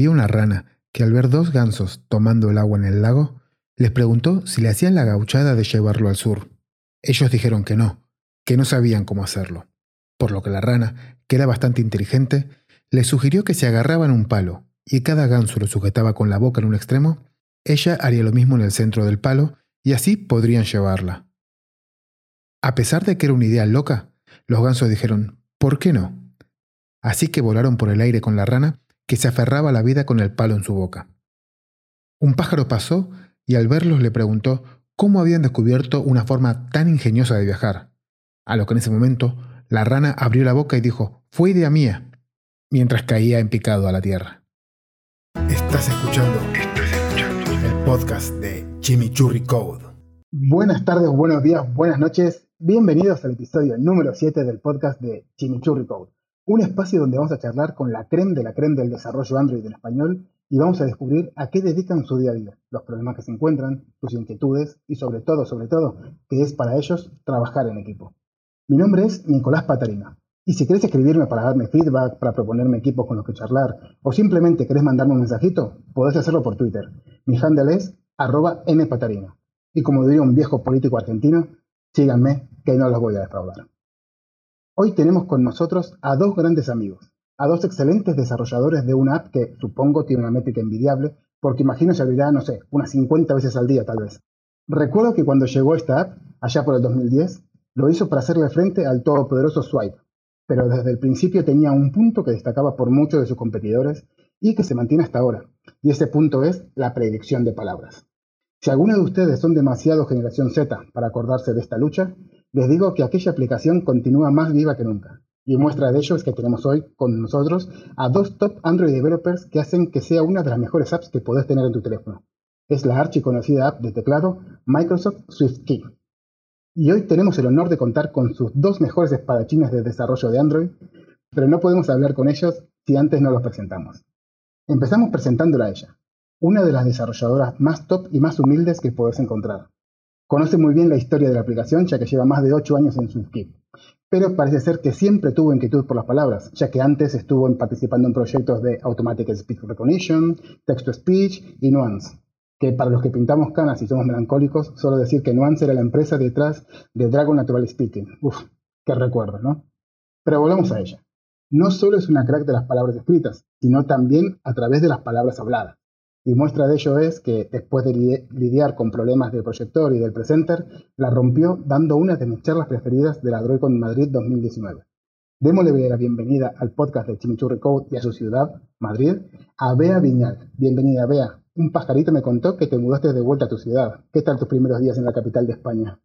había una rana que al ver dos gansos tomando el agua en el lago, les preguntó si le hacían la gauchada de llevarlo al sur. Ellos dijeron que no, que no sabían cómo hacerlo, por lo que la rana, que era bastante inteligente, le sugirió que se agarraban un palo y cada ganso lo sujetaba con la boca en un extremo, ella haría lo mismo en el centro del palo y así podrían llevarla. A pesar de que era una idea loca, los gansos dijeron, ¿por qué no? Así que volaron por el aire con la rana que se aferraba a la vida con el palo en su boca. Un pájaro pasó y al verlos le preguntó cómo habían descubierto una forma tan ingeniosa de viajar. A lo que en ese momento la rana abrió la boca y dijo, fue idea mía, mientras caía en picado a la tierra. Estás escuchando, el podcast de Chimichurri Code. Buenas tardes, buenos días, buenas noches. Bienvenidos al episodio número 7 del podcast de Chimichurri Code. Un espacio donde vamos a charlar con la creme de la creme del desarrollo Android en español y vamos a descubrir a qué dedican su día a día, los problemas que se encuentran, sus inquietudes y sobre todo, sobre todo, que es para ellos trabajar en equipo. Mi nombre es Nicolás Patarina y si querés escribirme para darme feedback, para proponerme equipos con los que charlar o simplemente querés mandarme un mensajito, podés hacerlo por Twitter. Mi handle es arroba npatarina. Y como diría un viejo político argentino, síganme que no los voy a defraudar. Hoy tenemos con nosotros a dos grandes amigos, a dos excelentes desarrolladores de una app que supongo tiene una métrica envidiable, porque imagino se abrirá, no sé, unas 50 veces al día tal vez. Recuerdo que cuando llegó esta app, allá por el 2010, lo hizo para hacerle frente al todopoderoso Swipe, pero desde el principio tenía un punto que destacaba por muchos de sus competidores y que se mantiene hasta ahora, y ese punto es la predicción de palabras. Si algunos de ustedes son demasiado generación Z para acordarse de esta lucha, les digo que aquella aplicación continúa más viva que nunca. Y muestra de ello es que tenemos hoy con nosotros a dos top Android developers que hacen que sea una de las mejores apps que podés tener en tu teléfono. Es la archiconocida app de teclado Microsoft SwiftKey. Y hoy tenemos el honor de contar con sus dos mejores espadachines de desarrollo de Android, pero no podemos hablar con ellos si antes no los presentamos. Empezamos presentándola a ella una de las desarrolladoras más top y más humildes que podés encontrar. Conoce muy bien la historia de la aplicación, ya que lleva más de 8 años en equipo. Pero parece ser que siempre tuvo inquietud por las palabras, ya que antes estuvo participando en proyectos de Automatic Speech Recognition, Text-to-Speech y Nuance. Que para los que pintamos canas y somos melancólicos, solo decir que Nuance era la empresa detrás de Dragon Natural Speaking. Uf, qué recuerdo, ¿no? Pero volvamos a ella. No solo es una crack de las palabras escritas, sino también a través de las palabras habladas. Y muestra de ello es que después de lidiar con problemas del proyector y del presenter, la rompió dando una de mis charlas preferidas de la Droidcon Madrid 2019. Démosle la bienvenida al podcast de Chimichurri Code y a su ciudad, Madrid, a Bea Viñal. Bienvenida, Bea. Un pajarito me contó que te mudaste de vuelta a tu ciudad. ¿Qué tal tus primeros días en la capital de España?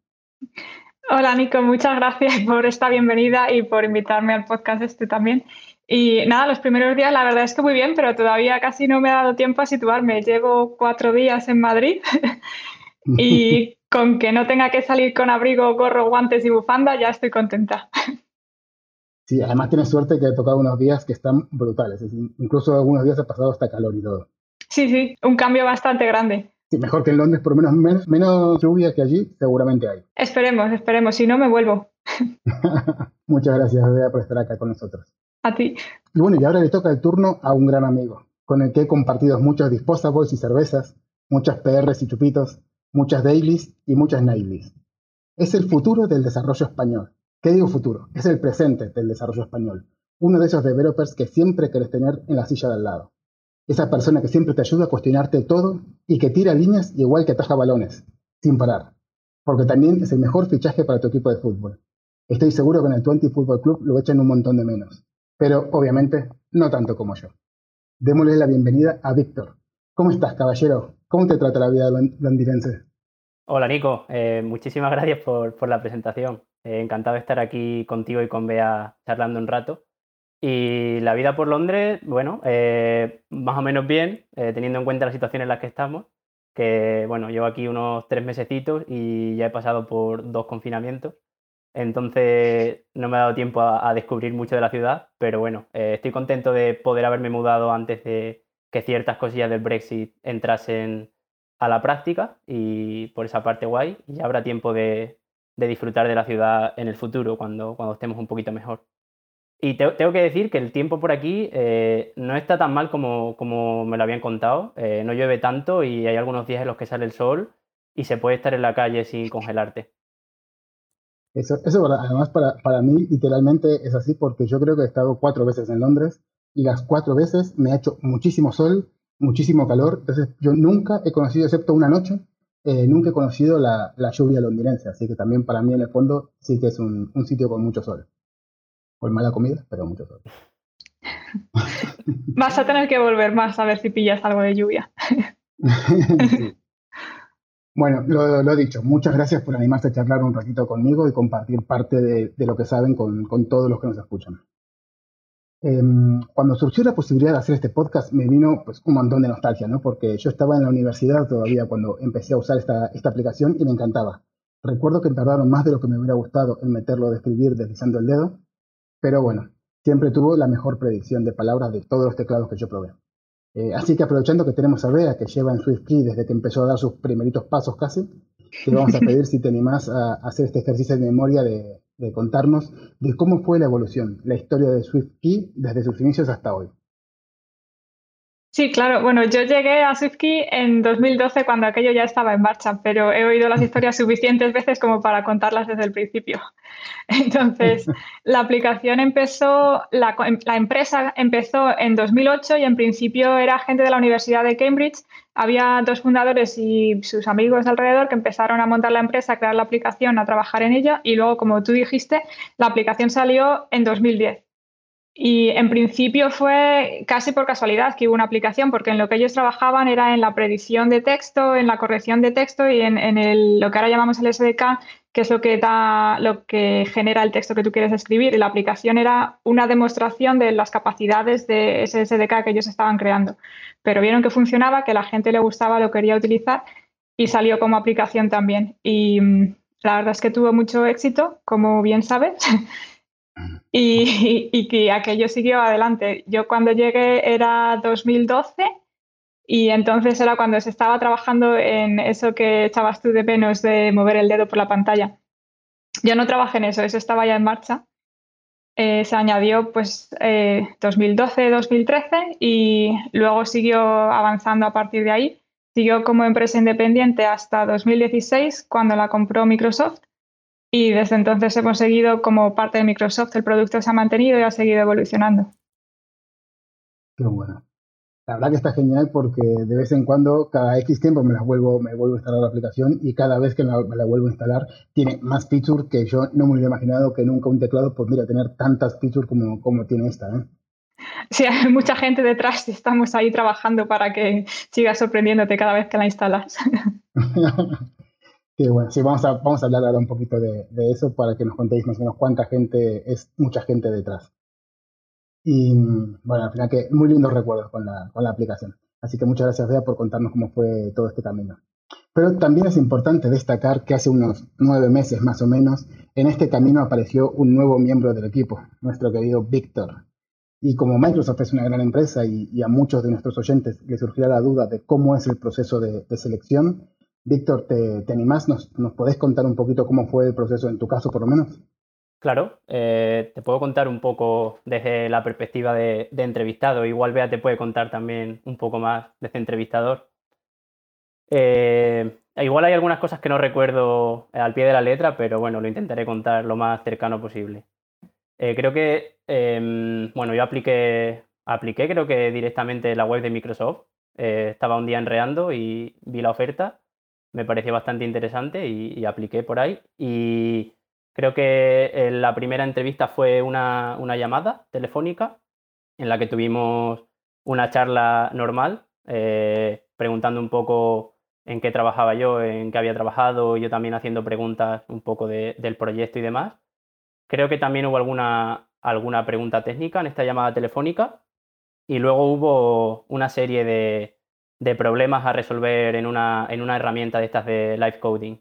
Hola Nico, muchas gracias por esta bienvenida y por invitarme al podcast este también. Y nada, los primeros días la verdad es que muy bien, pero todavía casi no me ha dado tiempo a situarme. Llevo cuatro días en Madrid y con que no tenga que salir con abrigo, gorro, guantes y bufanda, ya estoy contenta. Sí, además tienes suerte que he tocado unos días que están brutales. Incluso algunos días ha pasado hasta calor y todo. Sí, sí, un cambio bastante grande. Sí, mejor que en Londres, por lo menos menos, lluvia que allí, seguramente hay. Esperemos, esperemos. Si no, me vuelvo. Muchas gracias, Bea, por estar acá con nosotros. Y bueno, y ahora le toca el turno a un gran amigo, con el que he compartido muchos disposables y cervezas, muchas PRs y chupitos, muchas dailies y muchas nightlies. Es el futuro del desarrollo español. ¿Qué digo futuro? Es el presente del desarrollo español. Uno de esos developers que siempre querés tener en la silla de al lado. Esa persona que siempre te ayuda a cuestionarte todo y que tira líneas igual que ataja balones, sin parar. Porque también es el mejor fichaje para tu equipo de fútbol. Estoy seguro que en el 20 Football Club lo echan un montón de menos pero obviamente no tanto como yo. Démosle la bienvenida a Víctor. ¿Cómo estás, caballero? ¿Cómo te trata la vida londirense? Hola, Nico. Eh, muchísimas gracias por, la presentación. Eh, encantado de estar aquí contigo y con Bea charlando un rato. Y la vida por Londres, bueno, eh, más o menos bien, teniendo en cuenta la situación en la que estamos, que bueno, llevo aquí unos tres mesecitos y ya he pasado por dos confinamientos. Entonces no me ha dado tiempo a, descubrir mucho de la ciudad, pero bueno, eh, estoy contento de poder haberme mudado antes de que ciertas cosillas del Brexit entrasen a la práctica y por esa parte guay, y habrá tiempo de, disfrutar de la ciudad en el futuro cuando, estemos un poquito mejor. Y tengo que decir que el tiempo por aquí eh, no está tan mal como, como me lo habían contado. Eh, no llueve tanto y hay algunos días en los que sale el sol y se puede estar en la calle sin congelarte. Eso, eso además para, para mí literalmente es así porque yo creo que he estado cuatro veces en Londres y las cuatro veces me ha hecho muchísimo sol, muchísimo calor. Entonces yo nunca he conocido, excepto una noche, eh, nunca he conocido la, la, lluvia londinense. Así que también para mí en el fondo sí que es un, un sitio con mucho sol. Pues mala comida, pero mucho sol. Vas a tener que volver más a ver si pillas algo de lluvia. Bueno, lo, lo, dicho, muchas gracias por animarse a charlar un ratito conmigo y compartir parte de, lo que saben con, todos los que nos escuchan. Eh, cuando surgió la posibilidad de hacer este podcast me vino pues, un montón de nostalgia, ¿no? Porque yo estaba en la universidad todavía cuando empecé a usar esta, aplicación y me encantaba. Recuerdo que tardaron más de lo que me hubiera gustado en meterlo de escribir deslizando el dedo, pero bueno, siempre tuvo la mejor predicción de palabras de todos los teclados que yo probé. Eh, así que aprovechando que tenemos a Bea, que lleva en SwiftKey desde que empezó a dar sus primeritos pasos casi, te vamos a pedir si te animás a hacer este ejercicio de memoria de, de contarnos de cómo fue la evolución, la historia de SwiftKey desde sus inicios hasta hoy. Sí, claro. Bueno, yo llegué a SwiftKey en 2012 cuando aquello ya estaba en marcha, pero he oído las historias suficientes veces como para contarlas desde el principio. Entonces, la aplicación empezó, la, la, empresa empezó en 2008 y en principio era gente de la Universidad de Cambridge. Había dos fundadores y sus amigos alrededor que empezaron a montar la empresa, a crear la aplicación, a trabajar en ella y luego, como tú dijiste, la aplicación salió en 2010. Y en principio fue casi por casualidad que hubo una aplicación, porque en lo que ellos trabajaban era en la predicción de texto, en la corrección de texto y en, en el, lo que ahora llamamos el SDK, que es lo que, da, lo que genera el texto que tú quieres escribir. Y la aplicación era una demostración de las capacidades de ese SDK que ellos estaban creando. Pero vieron que funcionaba, que la gente le gustaba, lo quería utilizar y salió como aplicación también. Y la verdad es que tuvo mucho éxito, como bien sabes. y, y, que aquello siguió adelante. Yo cuando llegué era 2012 y entonces era cuando se estaba trabajando en eso que echabas tú de menos de mover el dedo por la pantalla. Yo no trabajé en eso, eso estaba ya en marcha. Eh, se añadió pues eh, 2012-2013 y luego siguió avanzando a partir de ahí. Siguió como empresa independiente hasta 2016 cuando la compró Microsoft y desde entonces hemos seguido como parte de Microsoft. El producto se ha mantenido y ha seguido evolucionando. Qué bueno. La verdad que está genial porque de vez en cuando, cada X tiempo me la vuelvo, me vuelvo a instalar la aplicación y cada vez que me la, me la vuelvo a instalar tiene más features que yo no me hubiera imaginado que nunca un teclado podría tener tantas features como, como tiene esta. ¿eh? Sí, hay mucha gente detrás y estamos ahí trabajando para que sigas sorprendiéndote cada vez que la instalas. Sí, bueno, sí, vamos a, vamos a hablar ahora un poquito de, de, eso para que nos contéis más o menos cuánta gente es, mucha gente detrás. Y bueno, al final que muy lindos recuerdos con la, con la aplicación. Así que muchas gracias, Bea, por contarnos cómo fue todo este camino. Pero también es importante destacar que hace unos nueve meses más o menos, en este camino apareció un nuevo miembro del equipo, nuestro querido Víctor. Y como Microsoft es una gran empresa y, y, a muchos de nuestros oyentes les surgirá la duda de cómo es el proceso de, de selección, Víctor, ¿te, te animás? ¿Nos, ¿Nos podés contar un poquito cómo fue el proceso en tu caso, por lo menos? Claro, eh, te puedo contar un poco desde la perspectiva de, entrevistado. Igual Bea te puede contar también un poco más desde entrevistador. Eh, igual hay algunas cosas que no recuerdo al pie de la letra, pero bueno, lo intentaré contar lo más cercano posible. Eh, creo que, em, bueno, yo apliqué, apliqué creo que directamente la web de Microsoft. Eh, estaba un día enreando y vi la oferta me pareció bastante interesante y, y, apliqué por ahí. Y creo que la primera entrevista fue una, una, llamada telefónica en la que tuvimos una charla normal, eh, preguntando un poco en qué trabajaba yo, en qué había trabajado, yo también haciendo preguntas un poco de, del proyecto y demás. Creo que también hubo alguna, alguna pregunta técnica en esta llamada telefónica y luego hubo una serie de, de problemas a resolver en una, en una herramienta de estas de live coding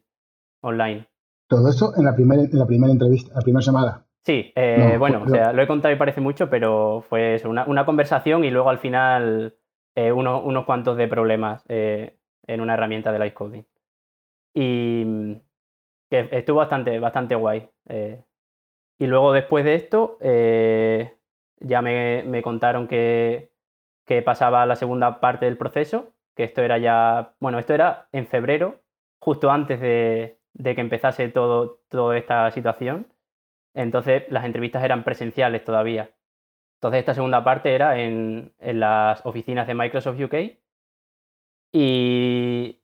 online. Todo eso en la primera, en la primera entrevista, la primera llamada. Sí, eh, no, bueno, o sea, lo he contado y parece mucho, pero fue eso, una, una conversación y luego al final eh, uno, unos cuantos de problemas eh, en una herramienta de live coding. Y que estuvo bastante, bastante guay. Y luego después de esto, ya me, contaron que, pasaba la segunda parte del proceso, que esto era ya, bueno, esto era en febrero, justo antes de, que empezase todo, toda esta situación. Entonces las entrevistas eran presenciales todavía. Entonces esta segunda parte era en, las oficinas de Microsoft UK y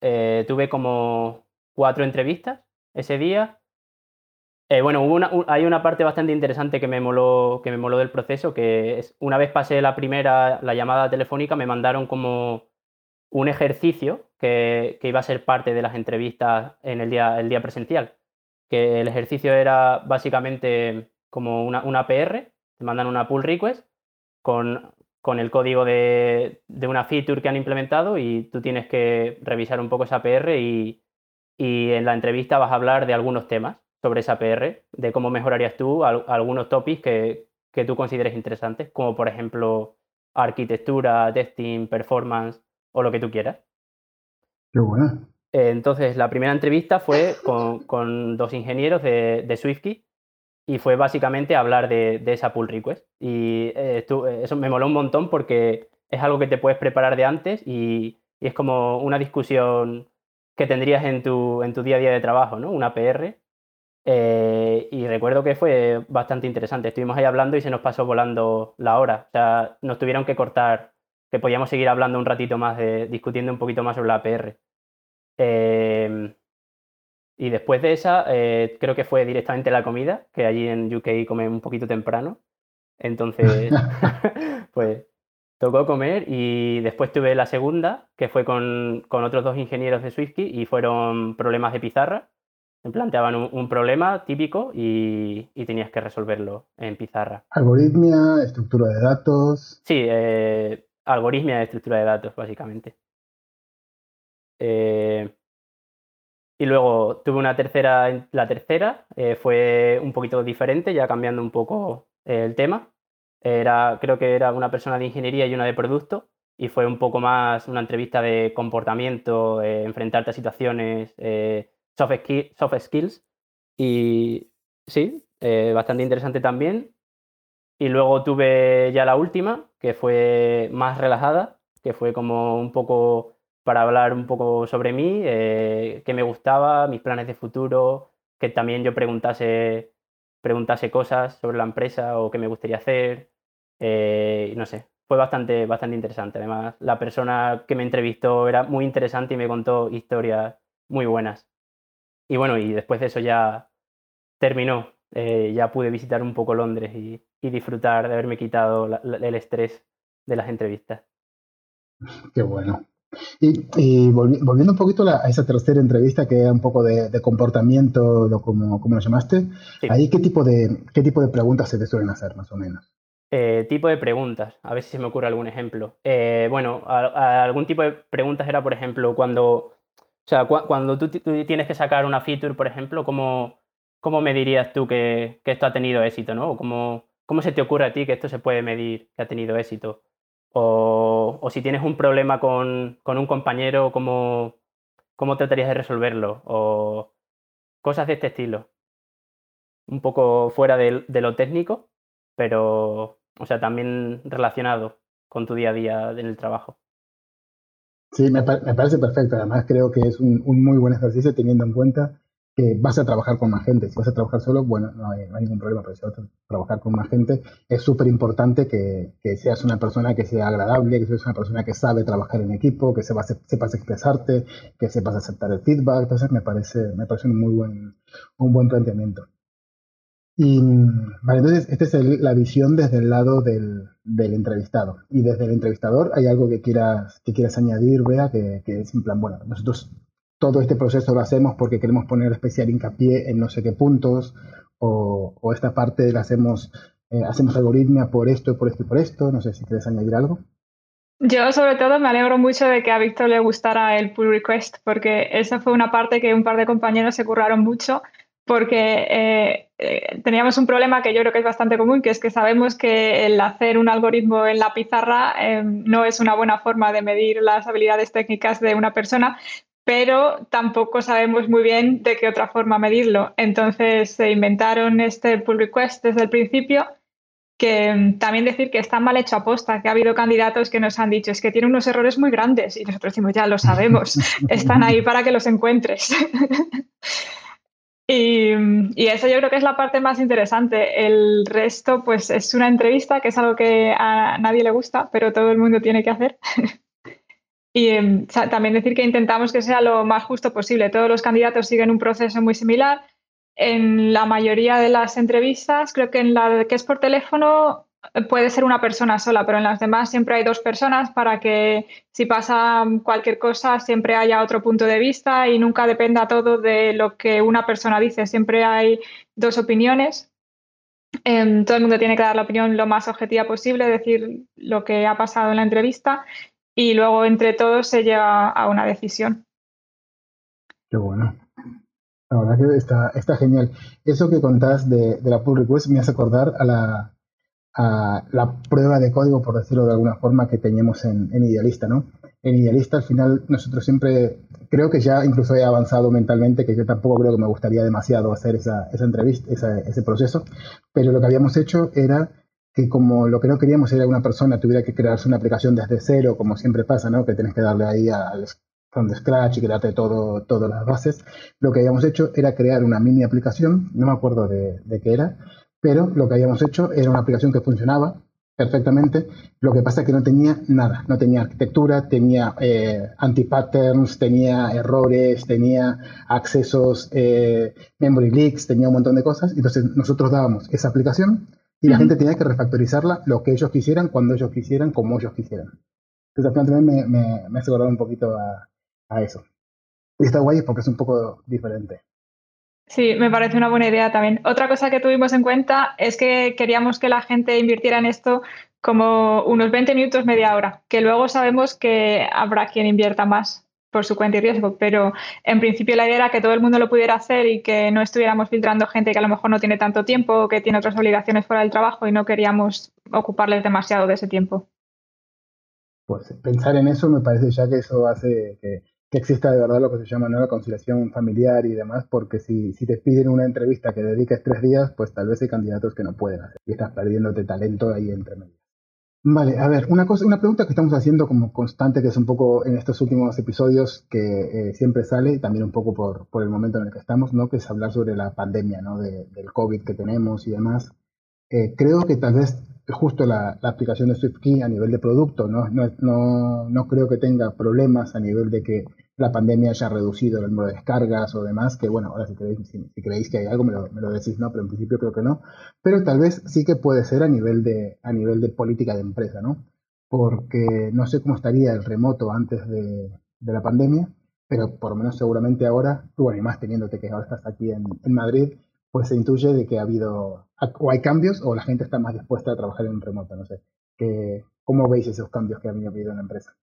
eh, tuve como cuatro entrevistas ese día eh, bueno, hay una parte bastante interesante que me, moló, del proceso, que es una vez pasé la primera, la llamada telefónica, me mandaron como un ejercicio que, iba a ser parte de las entrevistas en el día, el día presencial. Que el ejercicio era básicamente como una, una PR, te mandan una pull request con, con el código de, de, una feature que han implementado y tú tienes que revisar un poco esa PR y, y en la entrevista vas a hablar de algunos temas sobre esa PR, de cómo mejorarías tú algunos topics que, tú consideres interesantes, como por ejemplo arquitectura, testing, performance o lo que tú quieras. Qué bueno. Entonces, la primera entrevista fue con, dos ingenieros de, de SwiftKey y fue básicamente hablar de, esa pull request. Y eh, eso me moló un montón porque es algo que te puedes preparar de antes y, y, es como una discusión que tendrías en tu, en tu día a día de trabajo, ¿no? Una PR eh, y recuerdo que fue bastante interesante. Estuvimos ahí hablando y se nos pasó volando la hora. O sea, nos tuvieron que cortar, que podíamos seguir hablando un ratito más, de, discutiendo un poquito más sobre la APR. Em, y después de esa, eh, creo que fue directamente la comida, que allí en UK comen un poquito temprano. Entonces, pues tocó comer y después tuve la segunda, que fue con, con otros dos ingenieros de SwiftKey y fueron problemas de pizarra planteaban un, problema típico y, tenías que resolverlo en pizarra. Algoritmia, estructura de datos. Sí, eh, algoritmia de estructura de datos, básicamente. Eh, y luego tuve una tercera, la tercera eh, fue un poquito diferente, ya cambiando un poco el tema. Era, creo que era una persona de ingeniería y una de producto, y fue un poco más una entrevista de comportamiento, enfrentarte a situaciones, soft, skills. Y sí, eh, bastante interesante también. Y luego tuve ya la última, que fue más relajada, que fue como un poco para hablar un poco sobre mí, eh, qué me gustaba, mis planes de futuro, que también yo preguntase, preguntase cosas sobre la empresa o qué me gustaría hacer. Eh, no sé, fue bastante, bastante interesante. Además, la persona que me entrevistó era muy interesante y me contó historias muy buenas. Y bueno, y después de eso ya terminó. Eh, ya pude visitar un poco Londres y, disfrutar de haberme quitado el estrés de las entrevistas. Qué bueno. Y, volviendo un poquito a esa tercera entrevista que era un poco de, comportamiento, lo, como, como lo llamaste, ahí qué tipo, de, qué tipo de preguntas se te suelen hacer más o menos. Eh, tipo de preguntas, a ver si se me ocurre algún ejemplo. Eh, bueno, algún tipo de preguntas era, por ejemplo, cuando o sea, cuando tú, tienes que sacar una feature, por ejemplo, ¿cómo, cómo me dirías tú que, esto ha tenido éxito, ¿no? O cómo, cómo se te ocurre a ti que esto se puede medir que ha tenido éxito? O, si tienes un problema con, un compañero, ¿cómo, ¿cómo tratarías de resolverlo? O cosas de este estilo. Un poco fuera de, de lo técnico, pero, o sea, también relacionado con tu día a día en el trabajo. Sí, me, parece perfecto. Además, creo que es un, muy buen ejercicio teniendo en cuenta que vas a trabajar con más gente. Si vas a trabajar solo, bueno, no hay, ningún problema, pero si vas a trabajar con más gente, es súper importante que, seas una persona que sea agradable, que seas una persona que sabe trabajar en equipo, que sepas, sepas expresarte, que sepas aceptar el feedback. Entonces, me parece, me parece un muy buen, un buen planteamiento. Y, vale, entonces, esta es la visión desde el lado del, del, entrevistado. Y desde el entrevistador, ¿hay algo que quieras, que quieras añadir, Bea? Que, que es en plan, bueno, nosotros todo este proceso lo hacemos porque queremos poner especial hincapié en no sé qué puntos, o, o esta parte la hacemos, eh, hacemos algoritmia por esto, por esto y por esto. No sé si quieres añadir algo. Yo sobre todo me alegro mucho de que a Víctor le gustara el pull request, porque esa fue una parte que un par de compañeros se curraron mucho porque eh, eh, teníamos un problema que yo creo que es bastante común, que es que sabemos que el hacer un algoritmo en la pizarra eh, no es una buena forma de medir las habilidades técnicas de una persona, pero tampoco sabemos muy bien de qué otra forma medirlo. Entonces se inventaron este pull request desde el principio, que mm, también decir que está mal hecho aposta, que ha habido candidatos que nos han dicho es que tiene unos errores muy grandes y nosotros decimos ya lo sabemos, están ahí para que los encuentres. y, y, eso yo creo que es la parte más interesante. El resto pues es una entrevista, que es algo que a nadie le gusta, pero todo el mundo tiene que hacer. Y em, también decir que intentamos que sea lo más justo posible. Todos los candidatos siguen un proceso muy similar. En la mayoría de las entrevistas, creo que en la que es por teléfono eh, puede ser una persona sola, pero en las demás siempre hay dos personas para que si pasa cualquier cosa siempre haya otro punto de vista y nunca dependa todo de lo que una persona dice. Siempre hay dos opiniones. Em, todo el mundo tiene que dar la opinión lo más objetiva posible, decir lo que ha pasado en la entrevista y luego entre todos se llega a una decisión. Qué bueno. La verdad que está, está genial. Eso que contás de, la pull request me hace acordar a la, la prueba de código, por decirlo de alguna forma, que teníamos en, Idealista, ¿no? En Idealista, al final, nosotros siempre, creo que ya incluso he avanzado mentalmente, que yo tampoco creo que me gustaría demasiado hacer esa, entrevista, ese proceso, pero lo que habíamos hecho era que como lo que no queríamos era una persona tuviera que crearse una aplicación desde cero, como siempre pasa, ¿no? Que tienes que darle ahí al from scratch y crearte todo, todas las bases. Lo que habíamos hecho era crear una mini aplicación, no me acuerdo de, qué era, pero lo que habíamos hecho era una aplicación que funcionaba perfectamente. Lo que pasa es que no tenía nada, no tenía arquitectura, tenía eh, anti-patterns, tenía errores, tenía accesos, eh, memory leaks, tenía un montón de cosas. Entonces nosotros dábamos esa aplicación y la gente tenía que refactorizarla lo que ellos quisieran, cuando ellos quisieran, como ellos quisieran. Entonces al final también me, me, hace acordar un poquito a, a eso. Y está guay porque es un poco diferente. Sí, me parece una buena idea también. Otra cosa que tuvimos en cuenta es que queríamos que la gente invirtiera en esto como unos 20 minutos, media hora, que luego sabemos que habrá quien invierta más por su cuenta y riesgo, pero en principio la idea era que todo el mundo lo pudiera hacer y que no estuviéramos filtrando gente que a lo mejor no tiene tanto tiempo o que tiene otras obligaciones fuera del trabajo y no queríamos ocuparles demasiado de ese tiempo. Pues pensar en eso me parece ya que eso hace que, exista de verdad lo que se llama nueva conciliación familiar y demás, porque si, si te piden una entrevista que dediques tres días, pues tal vez hay candidatos que no pueden hacer y estás perdiéndote talento ahí entre medio. Vale, a ver, una cosa, una pregunta que estamos haciendo como constante, que es un poco en estos últimos episodios que eh, siempre sale, también un poco por, por, el momento en el que estamos, ¿no? Que es hablar sobre la pandemia, ¿no? del COVID que tenemos y demás. Eh, creo que tal vez justo la, aplicación de SwiftKey a nivel de producto, ¿no? No, no, no creo que tenga problemas a nivel de que la pandemia haya reducido el número de descargas o demás, que bueno, ahora si creéis, si, creéis que hay algo me lo, me lo, decís, ¿no? Pero en principio creo que no. Pero tal vez sí que puede ser a nivel de, a nivel de política de empresa, ¿no? Porque no sé cómo estaría el remoto antes de, de la pandemia, pero por lo menos seguramente ahora, tú bueno, y más teniéndote que ahora estás aquí en, en Madrid, pues se intuye de que ha habido, o hay cambios, o la gente está más dispuesta a trabajar en remoto, no sé. ¿Cómo veis esos cambios que ha habido en la empresa?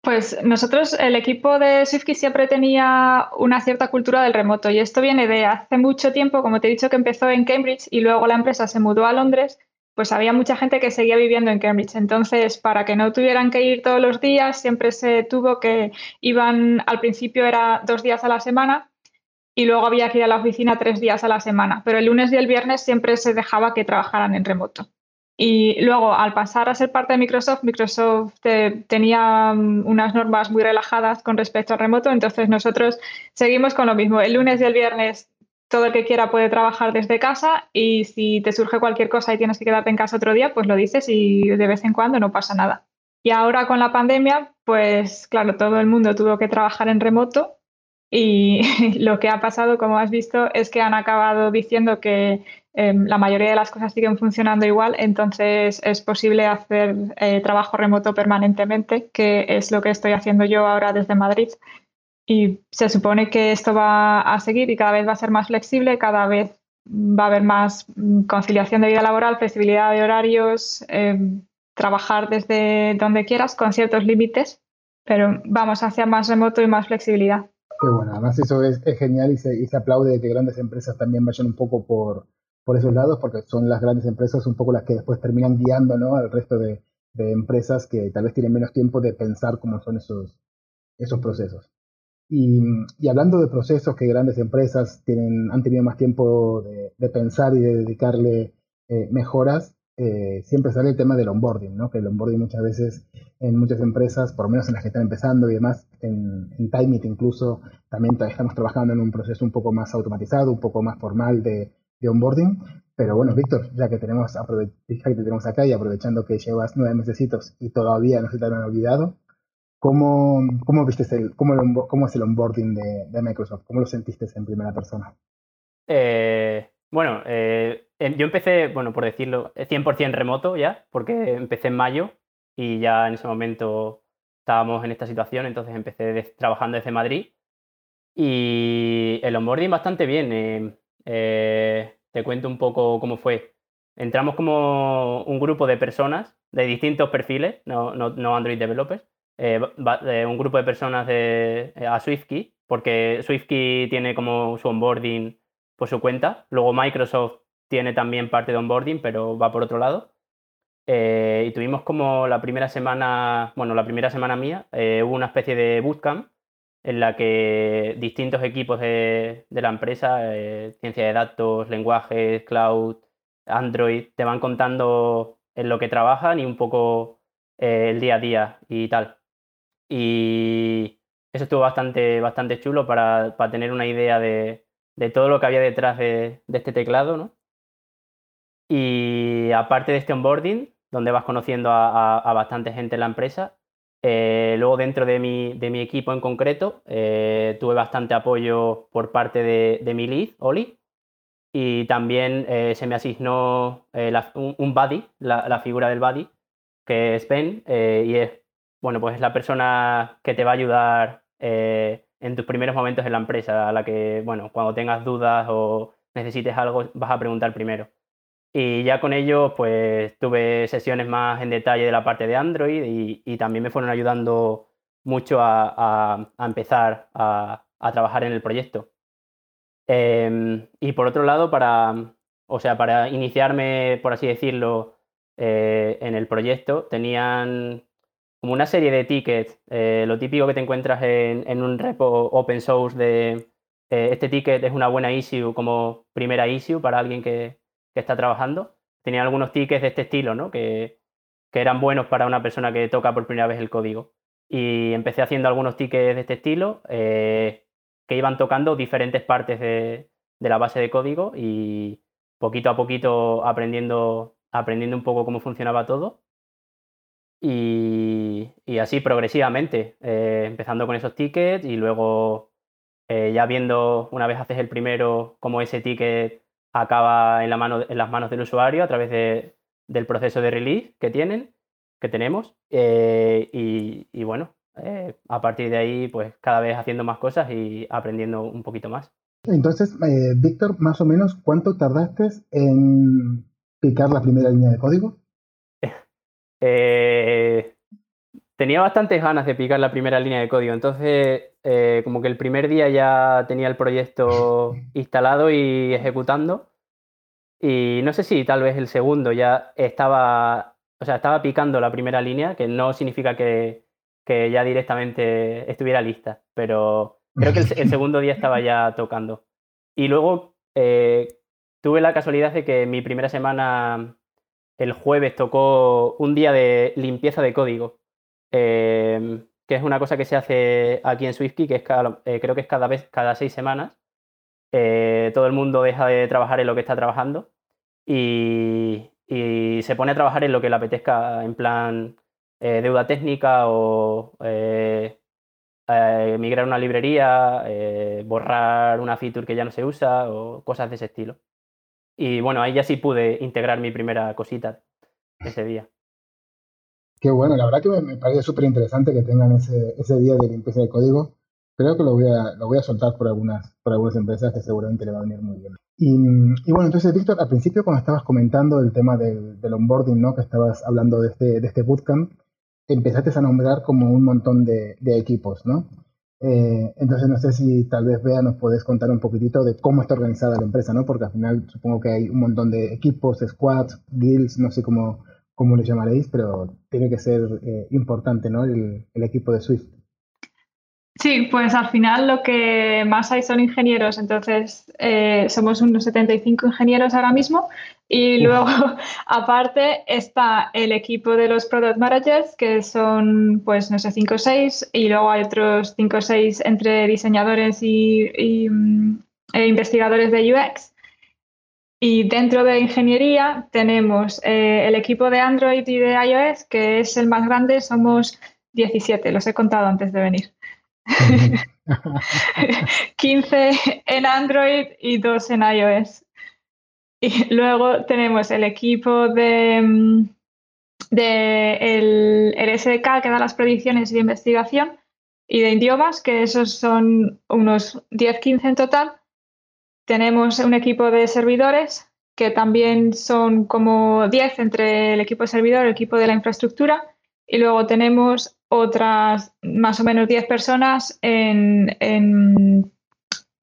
Pues nosotros, el equipo de SwiftKey siempre tenía una cierta cultura del remoto y esto viene de hace mucho tiempo, como te he dicho que empezó en Cambridge y luego la empresa se mudó a Londres, pues había mucha gente que seguía viviendo en Cambridge. Entonces, para que no tuvieran que ir todos los días, siempre se tuvo que iban, al principio era dos días a la semana y luego había que ir a la oficina tres días a la semana, pero el lunes y el viernes siempre se dejaba que trabajaran en remoto. Y luego, al pasar a ser parte de Microsoft, Microsoft eh, tenía mm, unas normas muy relajadas con respecto al remoto, entonces nosotros seguimos con lo mismo. El lunes y el viernes todo el que quiera puede trabajar desde casa y si te surge cualquier cosa y tienes que quedarte en casa otro día, pues lo dices y de vez en cuando no pasa nada. Y ahora con la pandemia, pues claro, todo el mundo tuvo que trabajar en remoto y lo que ha pasado, como has visto, es que han acabado diciendo que Em, la mayoría de las cosas siguen funcionando igual, entonces es posible hacer eh, trabajo remoto permanentemente, que es lo que estoy haciendo yo ahora desde Madrid. Y se supone que esto va a seguir y cada vez va a ser más flexible, cada vez va a haber más mm, conciliación de vida laboral, flexibilidad de horarios, em, trabajar desde donde quieras con ciertos límites, pero vamos hacia más remoto y más flexibilidad. Qué bueno, además eso es, genial y se, y se aplaude que grandes empresas también vayan un poco por, por esos lados, porque son las grandes empresas un poco las que después terminan guiando ¿no? al resto de, empresas que tal vez tienen menos tiempo de pensar cómo son esos, esos procesos. Y, hablando de procesos que grandes empresas tienen, han tenido más tiempo de, pensar y de dedicarle eh, mejoras, eh, siempre sale el tema del onboarding, ¿no? que el onboarding muchas veces en muchas empresas, por lo menos en las que están empezando y demás, en, en Timeit incluso, también estamos trabajando en un proceso un poco más automatizado, un poco más formal de, de onboarding. Pero bueno, Víctor, ya que tenemos, que te tenemos acá y aprovechando que llevas nueve meses y todavía no se te han olvidado, ¿cómo, cómo viste el, cómo, cómo es el onboarding de, de, Microsoft? ¿Cómo lo sentiste en primera persona? Eh, bueno, eh, yo empecé, bueno, por decirlo, 100% remoto ya, porque empecé en mayo y ya en ese momento estábamos en esta situación, entonces empecé trabajando desde Madrid. Y el onboarding bastante bien. Eh, eh, te cuento un poco cómo fue. Entramos como un grupo de personas de distintos perfiles, no, no, Android developers, un grupo de personas de, a SwiftKey, porque SwiftKey tiene como su onboarding por su cuenta. Luego Microsoft tiene también parte de onboarding, pero va por otro lado. Eh, y tuvimos como la primera semana, bueno, la primera semana mía, hubo una especie de bootcamp en la que distintos equipos de, la empresa, eh, ciencia de datos, lenguajes, cloud, Android, te van contando en lo que trabajan y un poco eh, el día a día y tal. Y eso estuvo bastante, bastante chulo para, tener una idea de, todo lo que había detrás de, este teclado, ¿no? Y aparte de este onboarding, donde vas conociendo a bastante gente en la empresa, eh, luego dentro de mi, de equipo en concreto eh, tuve bastante apoyo por parte de, mi lead, Oli, y también eh, se me asignó un, buddy, la, figura del buddy, que es Ben, y es, bueno, pues es la persona que te va a ayudar en tus primeros momentos en la empresa, a la que, bueno, cuando tengas dudas o necesites algo, vas a preguntar primero. Y ya con ello, pues tuve sesiones más en detalle de la parte de Android y, también me fueron ayudando mucho a, empezar a, trabajar en el proyecto. Em, y por otro lado, para, o sea, para iniciarme, por así decirlo, eh, en el proyecto, tenían como una serie de tickets, eh, lo típico que te encuentras en, un repo open source de eh, este ticket es una buena issue como primera issue para alguien que, que está trabajando, tenía algunos tickets de este estilo, ¿no? Que, eran buenos para una persona que toca por primera vez el código. Y empecé haciendo algunos tickets de este estilo eh, que iban tocando diferentes partes de, la base de código y poquito a poquito aprendiendo, aprendiendo un poco cómo funcionaba todo. Y, así progresivamente, eh, empezando con esos tickets y luego eh, ya viendo, una vez haces el primero, cómo ese ticket acaba en, la mano, en las manos del usuario a través de, del proceso de release que tienen, que tenemos. Eh, y, bueno, eh, a partir de ahí, pues cada vez haciendo más cosas y aprendiendo un poquito más. Entonces, eh, Víctor, más o menos, ¿cuánto tardaste en picar la primera línea de código? Tenía bastantes ganas de picar la primera línea de código, entonces eh, como que el primer día ya tenía el proyecto instalado y ejecutando. Y no sé si tal vez el segundo ya estaba, o sea, estaba picando la primera línea, que no significa que, ya directamente estuviera lista, pero creo que el, segundo día estaba ya tocando. Y luego eh, tuve la casualidad de que mi primera semana, el jueves, tocó un día de limpieza de código. Eh, que es una cosa que se hace aquí en SwiftKey, que es eh, creo que es cada vez, cada seis semanas. Eh, todo el mundo deja de trabajar en lo que está trabajando y, se pone a trabajar en lo que le apetezca, en plan eh, deuda técnica o migrar una librería, borrar una feature que ya no se usa o cosas de ese estilo. Y bueno, ahí ya sí pude integrar mi primera cosita ese día. Qué bueno, la verdad que me, parece súper interesante que tengan ese, ese día de limpieza de código. Creo que lo voy a, lo voy a soltar por algunas, por algunas empresas que seguramente le va a venir muy bien. Y, bueno, entonces, Víctor, al principio cuando estabas comentando el tema del, del, onboarding, ¿no? Que estabas hablando de este, de este bootcamp, empezaste a nombrar como un montón de equipos, ¿no? Eh, entonces no sé si tal vez Bea nos puedes contar un poquitito de cómo está organizada la empresa, ¿no? Porque al final supongo que hay un montón de equipos, squads, guilds, no sé cómo, como le llamaréis, pero tiene que ser eh, importante, ¿no? El, equipo de Swift. Sí, pues al final lo que más hay son ingenieros, entonces eh, somos unos 75 ingenieros ahora mismo y luego aparte está el equipo de los product managers que son pues no sé 5 o 6 y luego hay otros 5 o 6 entre diseñadores y, mm, e investigadores de UX. Y dentro de ingeniería tenemos eh, el equipo de Android y de iOS, que es el más grande, somos 17, los he contado antes de venir. 15 en Android y 2 en iOS. Y luego tenemos el equipo de, mm, el, el, SDK que da las predicciones de investigación y de idiomas, que esos son unos 10-15 en total. Tenemos un equipo de servidores que también son como 10 entre el equipo de servidor y el equipo de la infraestructura. Y luego tenemos otras más o menos 10 personas en,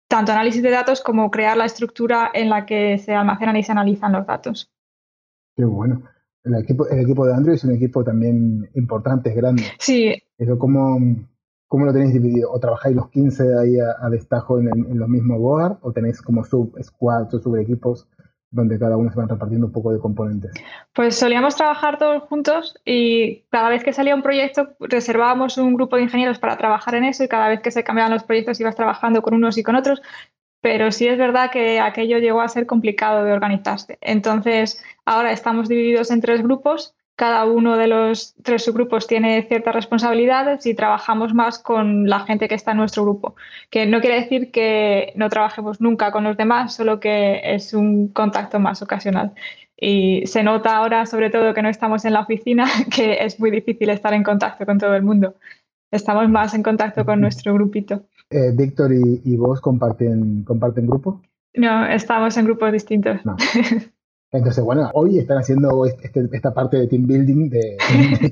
tanto análisis de datos como crear la estructura en la que se almacenan y se analizan los datos. Qué bueno. El equipo, el equipo de Android es un equipo también importante, es grande. Sí. ¿cómo, ¿Cómo lo tenéis dividido? ¿O trabajáis los 15 ahí a, destajo en, en, los mismos board? ¿O tenéis como sub-squads o sub-equipos donde cada uno se van repartiendo un poco de componentes? Pues solíamos trabajar todos juntos y cada vez que salía un proyecto reservábamos un grupo de ingenieros para trabajar en eso y cada vez que se cambiaban los proyectos ibas trabajando con unos y con otros, pero sí es verdad que aquello llegó a ser complicado de organizarse. Entonces, ahora estamos divididos en tres grupos cada uno de los tres subgrupos tiene ciertas responsabilidades y trabajamos más con la gente que está en nuestro grupo. Que no quiere decir que no trabajemos nunca con los demás, solo que es un contacto más ocasional. Y se nota ahora, sobre todo, que no estamos en la oficina, que es muy difícil estar en contacto con todo el mundo. Estamos más en contacto con nuestro grupito. Eh, Víctor y, vos comparten, comparten grupo? No, estamos en grupos distintos. No. Entonces, bueno, hoy están haciendo este, esta parte de team building, de,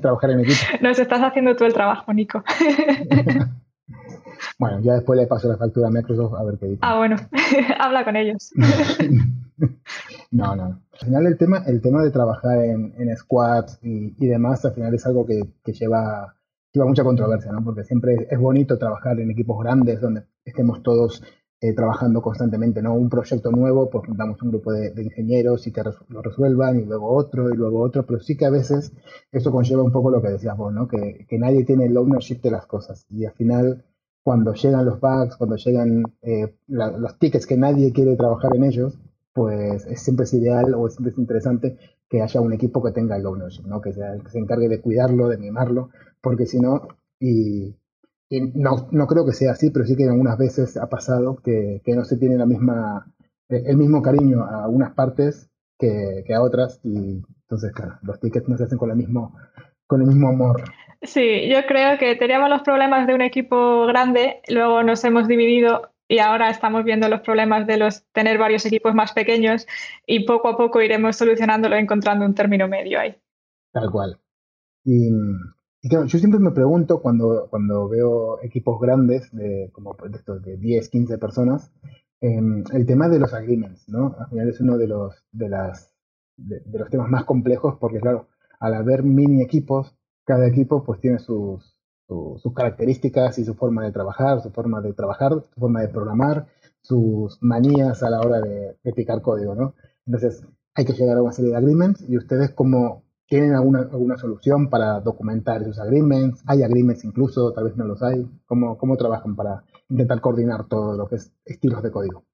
trabajar en equipo. Nos estás haciendo tú el trabajo, Nico. bueno, ya después le paso la factura a Microsoft a ver qué dice. Ah, bueno, habla con ellos. no, no. Al final el tema, el tema de trabajar en, en squads y, y, demás, al final es algo que, que lleva, lleva mucha controversia, ¿no? Porque siempre es bonito trabajar en equipos grandes donde estemos todos eh, trabajando constantemente, ¿no? Un proyecto nuevo, pues juntamos un grupo de, ingenieros y que lo resuelvan, y luego otro, y luego otro, pero sí que a veces eso conlleva un poco lo que decías vos, ¿no? Que, que nadie tiene el ownership de las cosas, y al final, cuando llegan los bugs, cuando llegan eh, los tickets que nadie quiere trabajar en ellos, pues es siempre es ideal o siempre es interesante que haya un equipo que tenga el ownership, ¿no? Que sea que se encargue de cuidarlo, de mimarlo, porque si no, y no, no creo que sea así, pero sí que algunas veces ha pasado que, no se tiene la misma, eh, el mismo cariño a unas partes que, a otras y entonces, claro, los tickets no se hacen con el mismo, con el mismo amor. Sí, yo creo que teníamos los problemas de un equipo grande, luego nos hemos dividido y ahora estamos viendo los problemas de los tener varios equipos más pequeños y poco a poco iremos solucionándolo encontrando un término medio ahí. Tal cual. Y yo siempre me pregunto cuando, cuando veo equipos grandes, de, como de, estos de 10, 15 personas, em, el tema de los agreements, ¿no? Al final es uno de los, de, las, de, los temas más complejos porque, claro, al haber mini equipos, cada equipo pues tiene sus, sus características y su forma de trabajar, su forma de trabajar, su forma de programar, sus manías a la hora de, de picar código, ¿no? Entonces, hay que llegar a una serie de agreements y ustedes como ¿Tienen alguna, alguna solución para documentar esos agreements? ¿Hay agreements incluso? Tal vez no los hay. ¿Cómo, cómo trabajan para intentar coordinar todo lo que es estilos de código?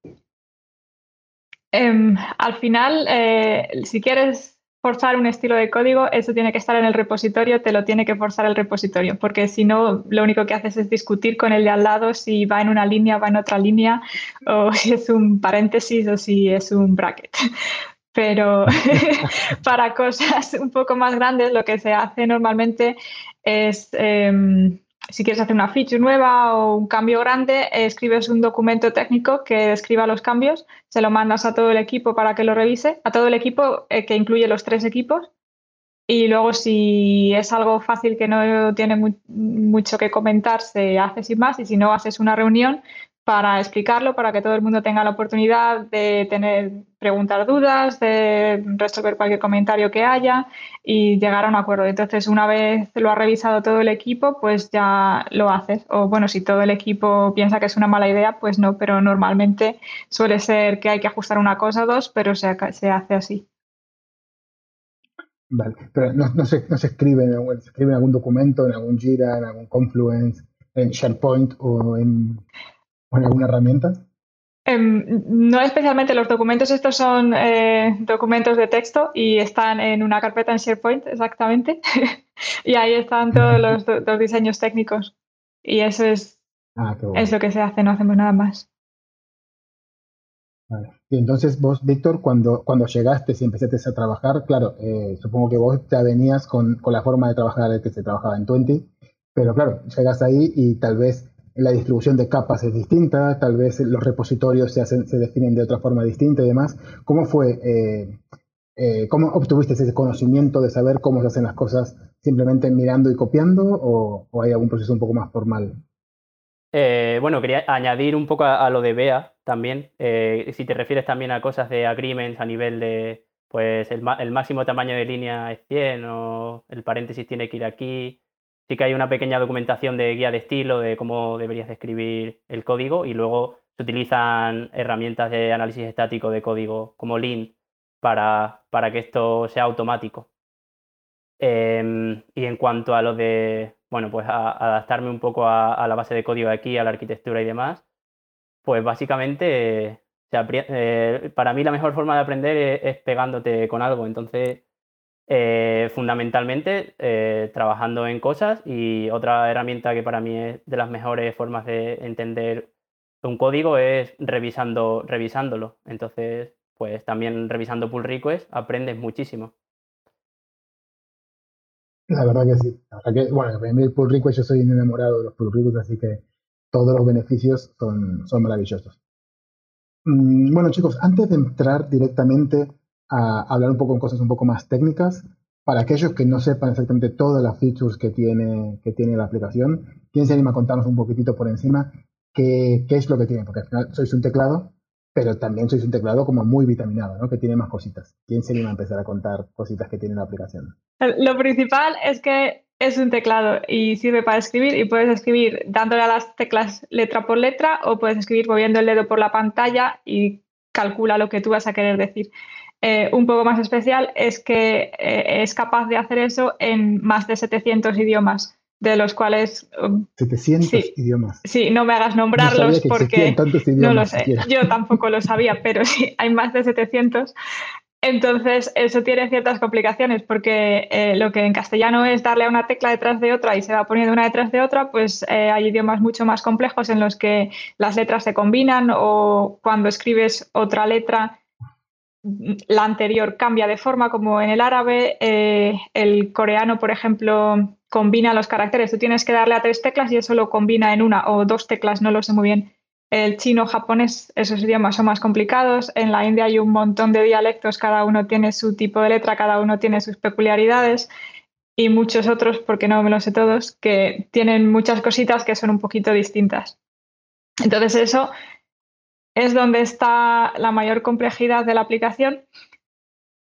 Em, al final, eh, si quieres forzar un estilo de código, eso tiene que estar en el repositorio, te lo tiene que forzar el repositorio, porque si no, lo único que haces es discutir con el de al lado si va en una línea, va en otra línea, o si es un paréntesis o si es un bracket pero para cosas un poco más grandes lo que se hace normalmente es, em, si quieres hacer una feature nueva o un cambio grande, escribes un documento técnico que describa los cambios, se lo mandas a todo el equipo para que lo revise, a todo el equipo eh, que incluye los tres equipos. Y luego si es algo fácil que no tiene mucho que comentar, se hace sin más y si no haces una reunión para explicarlo, para que todo el mundo tenga la oportunidad de tener, preguntar dudas, de resolver cualquier comentario que haya y llegar a un acuerdo. Entonces, una vez lo ha revisado todo el equipo, pues ya lo haces. O bueno, si todo el equipo piensa que es una mala idea, pues no, pero normalmente suele ser que hay que ajustar una cosa o dos, pero se, hace así. Vale, pero no, se, no se escribe, se escribe en algún documento, en algún Jira, en algún Confluence, en SharePoint o en ¿Con alguna herramienta? Em, no especialmente, los documentos estos son eh, documentos de texto y están en una carpeta en SharePoint, exactamente. y ahí están todos los, diseños técnicos. Y eso es, ah, es lo que se hace, no hacemos nada más. Vale. Y entonces vos, Víctor, cuando, cuando llegaste y empezaste a trabajar, claro, eh, supongo que vos ya venías con, con, la forma de trabajar que se trabajaba en Twenty, pero claro, llegas ahí y tal vez la distribución de capas es distinta, tal vez los repositorios se, hacen, se definen de otra forma distinta y demás. ¿Cómo fue, eh, eh, cómo obtuviste ese conocimiento de saber cómo se hacen las cosas simplemente mirando y copiando o, hay algún proceso un poco más formal? Eh, bueno, quería añadir un poco a, lo de BEA también. si te refieres también a cosas de agreements a nivel de, pues el, el máximo tamaño de línea es 100 o el paréntesis tiene que ir aquí sí que hay una pequeña documentación de guía de estilo de cómo deberías escribir el código y luego se utilizan herramientas de análisis estático de código como Lint para, para que esto sea automático. Em, y en cuanto a lo de, bueno, pues adaptarme un poco a, la base de código aquí, a la arquitectura y demás, pues básicamente eh, para mí la mejor forma de aprender es, pegándote con algo. Entonces, eh, fundamentalmente eh, trabajando en cosas y otra herramienta que para mí es de las mejores formas de entender un código es revisando, revisándolo. Entonces, pues también revisando pull requests aprendes muchísimo. La verdad que sí. que, bueno, para mí el pull request yo soy enamorado de los pull requests, así que todos los beneficios son, son maravillosos. Mm, bueno, chicos, antes de entrar directamente a hablar un poco en cosas un poco más técnicas. Para aquellos que no sepan exactamente todas las features que tiene, que tiene la aplicación, ¿quién se anima a contarnos un poquitito por encima qué, qué es lo que tiene? Porque al final sois un teclado, pero también sois un teclado como muy vitaminado, ¿no? Que tiene más cositas. ¿Quién se anima a empezar a contar cositas que tiene la aplicación? Lo principal es que es un teclado y sirve para escribir y puedes escribir dándole a las teclas letra por letra o puedes escribir moviendo el dedo por la pantalla y calcula lo que tú vas a querer decir. Eh, un poco más especial es que eh, es capaz de hacer eso en más de 700 idiomas, de los cuales... 700 um, idiomas. Sí, no me hagas nombrarlos porque no lo sé. Yo tampoco lo sabía, pero sí, hay más de 700. Entonces, eso tiene ciertas complicaciones porque eh, lo que en castellano es darle a una tecla detrás de otra y se va poniendo una detrás de otra, pues hay idiomas mucho más complejos en los que las letras se combinan o cuando escribes otra letra la anterior cambia de forma, como en el árabe, eh, el coreano, por ejemplo, combina los caracteres. Tú tienes que darle a tres teclas y eso lo combina en una o dos teclas, no lo sé muy bien. El chino, japonés, esos idiomas son más complicados. En la India hay un montón de dialectos, cada uno tiene su tipo de letra, cada uno tiene sus peculiaridades y muchos otros, porque no me lo sé todos, que tienen muchas cositas que son un poquito distintas. Entonces eso es donde está la mayor complejidad de la aplicación,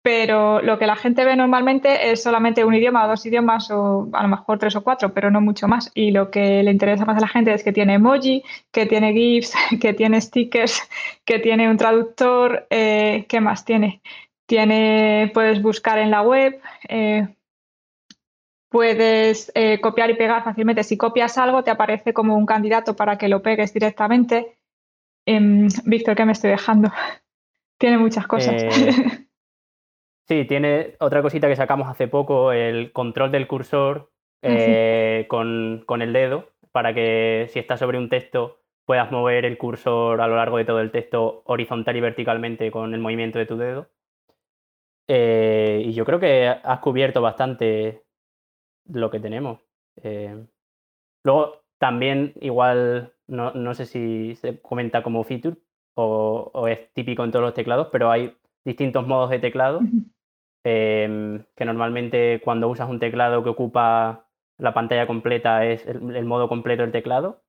pero lo que la gente ve normalmente es solamente un idioma o dos idiomas o a lo mejor tres o cuatro, pero no mucho más. Y lo que le interesa más a la gente es que tiene emoji, que tiene GIFs, que tiene stickers, que tiene un traductor, eh, ¿qué más tiene? Tiene, puedes buscar en la web, eh, puedes eh, copiar y pegar fácilmente. Si copias algo, te aparece como un candidato para que lo pegues directamente. Em, Víctor, ¿qué me estoy dejando? tiene muchas cosas. Eh, sí, tiene otra cosita que sacamos hace poco, el control del cursor ah, eh, con, el dedo, para que si estás sobre un texto puedas mover el cursor a lo largo de todo el texto horizontal y verticalmente con el movimiento de tu dedo. Eh, y yo creo que has cubierto bastante lo que tenemos. luego, también igual no, sé si se comenta como feature o, es típico en todos los teclados, pero hay distintos modos de teclado em, que normalmente cuando usas un teclado que ocupa la pantalla completa es el, modo completo del teclado.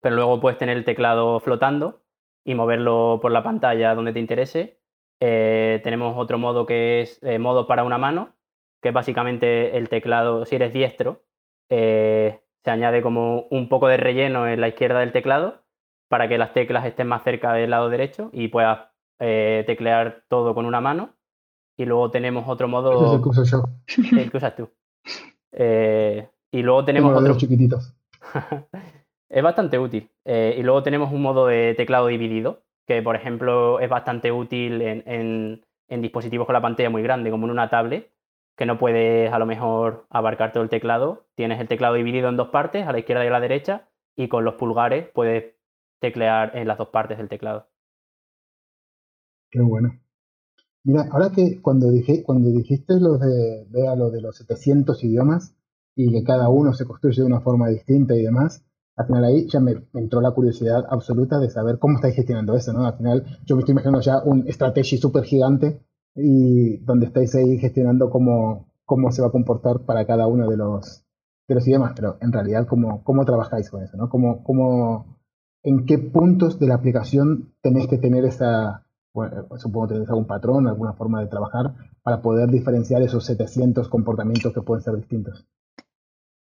pero luego puedes tener el teclado flotando y moverlo por la pantalla donde te interese. Eh, tenemos otro modo que es eh, modo para una mano, que es básicamente el teclado, si eres diestro, eh, se añade como un poco de relleno en la izquierda del teclado para que las teclas estén más cerca del lado derecho y puedas teclear todo con una mano. Y luego tenemos otro modo. Es yo. El que usas tú. y luego tenemos otro. chiquititos. es bastante útil. y luego tenemos un modo de teclado dividido, que por ejemplo es bastante útil en, dispositivos con la pantalla muy grande, como en una tablet, que no puedes a lo mejor abarcar todo el teclado. Tienes el teclado dividido en dos partes, a la izquierda y a la derecha, y con los pulgares puedes teclear en las dos partes del teclado. Qué bueno. Mira, ahora que cuando, dije, cuando dijiste lo de, vea, lo de los 700 idiomas y que cada uno se construye de una forma distinta y demás, al final ahí ya me, entró la curiosidad absoluta de saber cómo estáis gestionando eso, ¿no? Al final yo me estoy imaginando ya un strategy súper gigante y donde estáis ahí gestionando cómo, cómo se va a comportar para cada uno de los, de los idiomas, pero en realidad cómo, cómo trabajáis con eso, ¿no? ¿Cómo, cómo, ¿En qué puntos de la aplicación tenéis que tener esa, bueno, supongo tenéis algún patrón, alguna forma de trabajar para poder diferenciar esos 700 comportamientos que pueden ser distintos?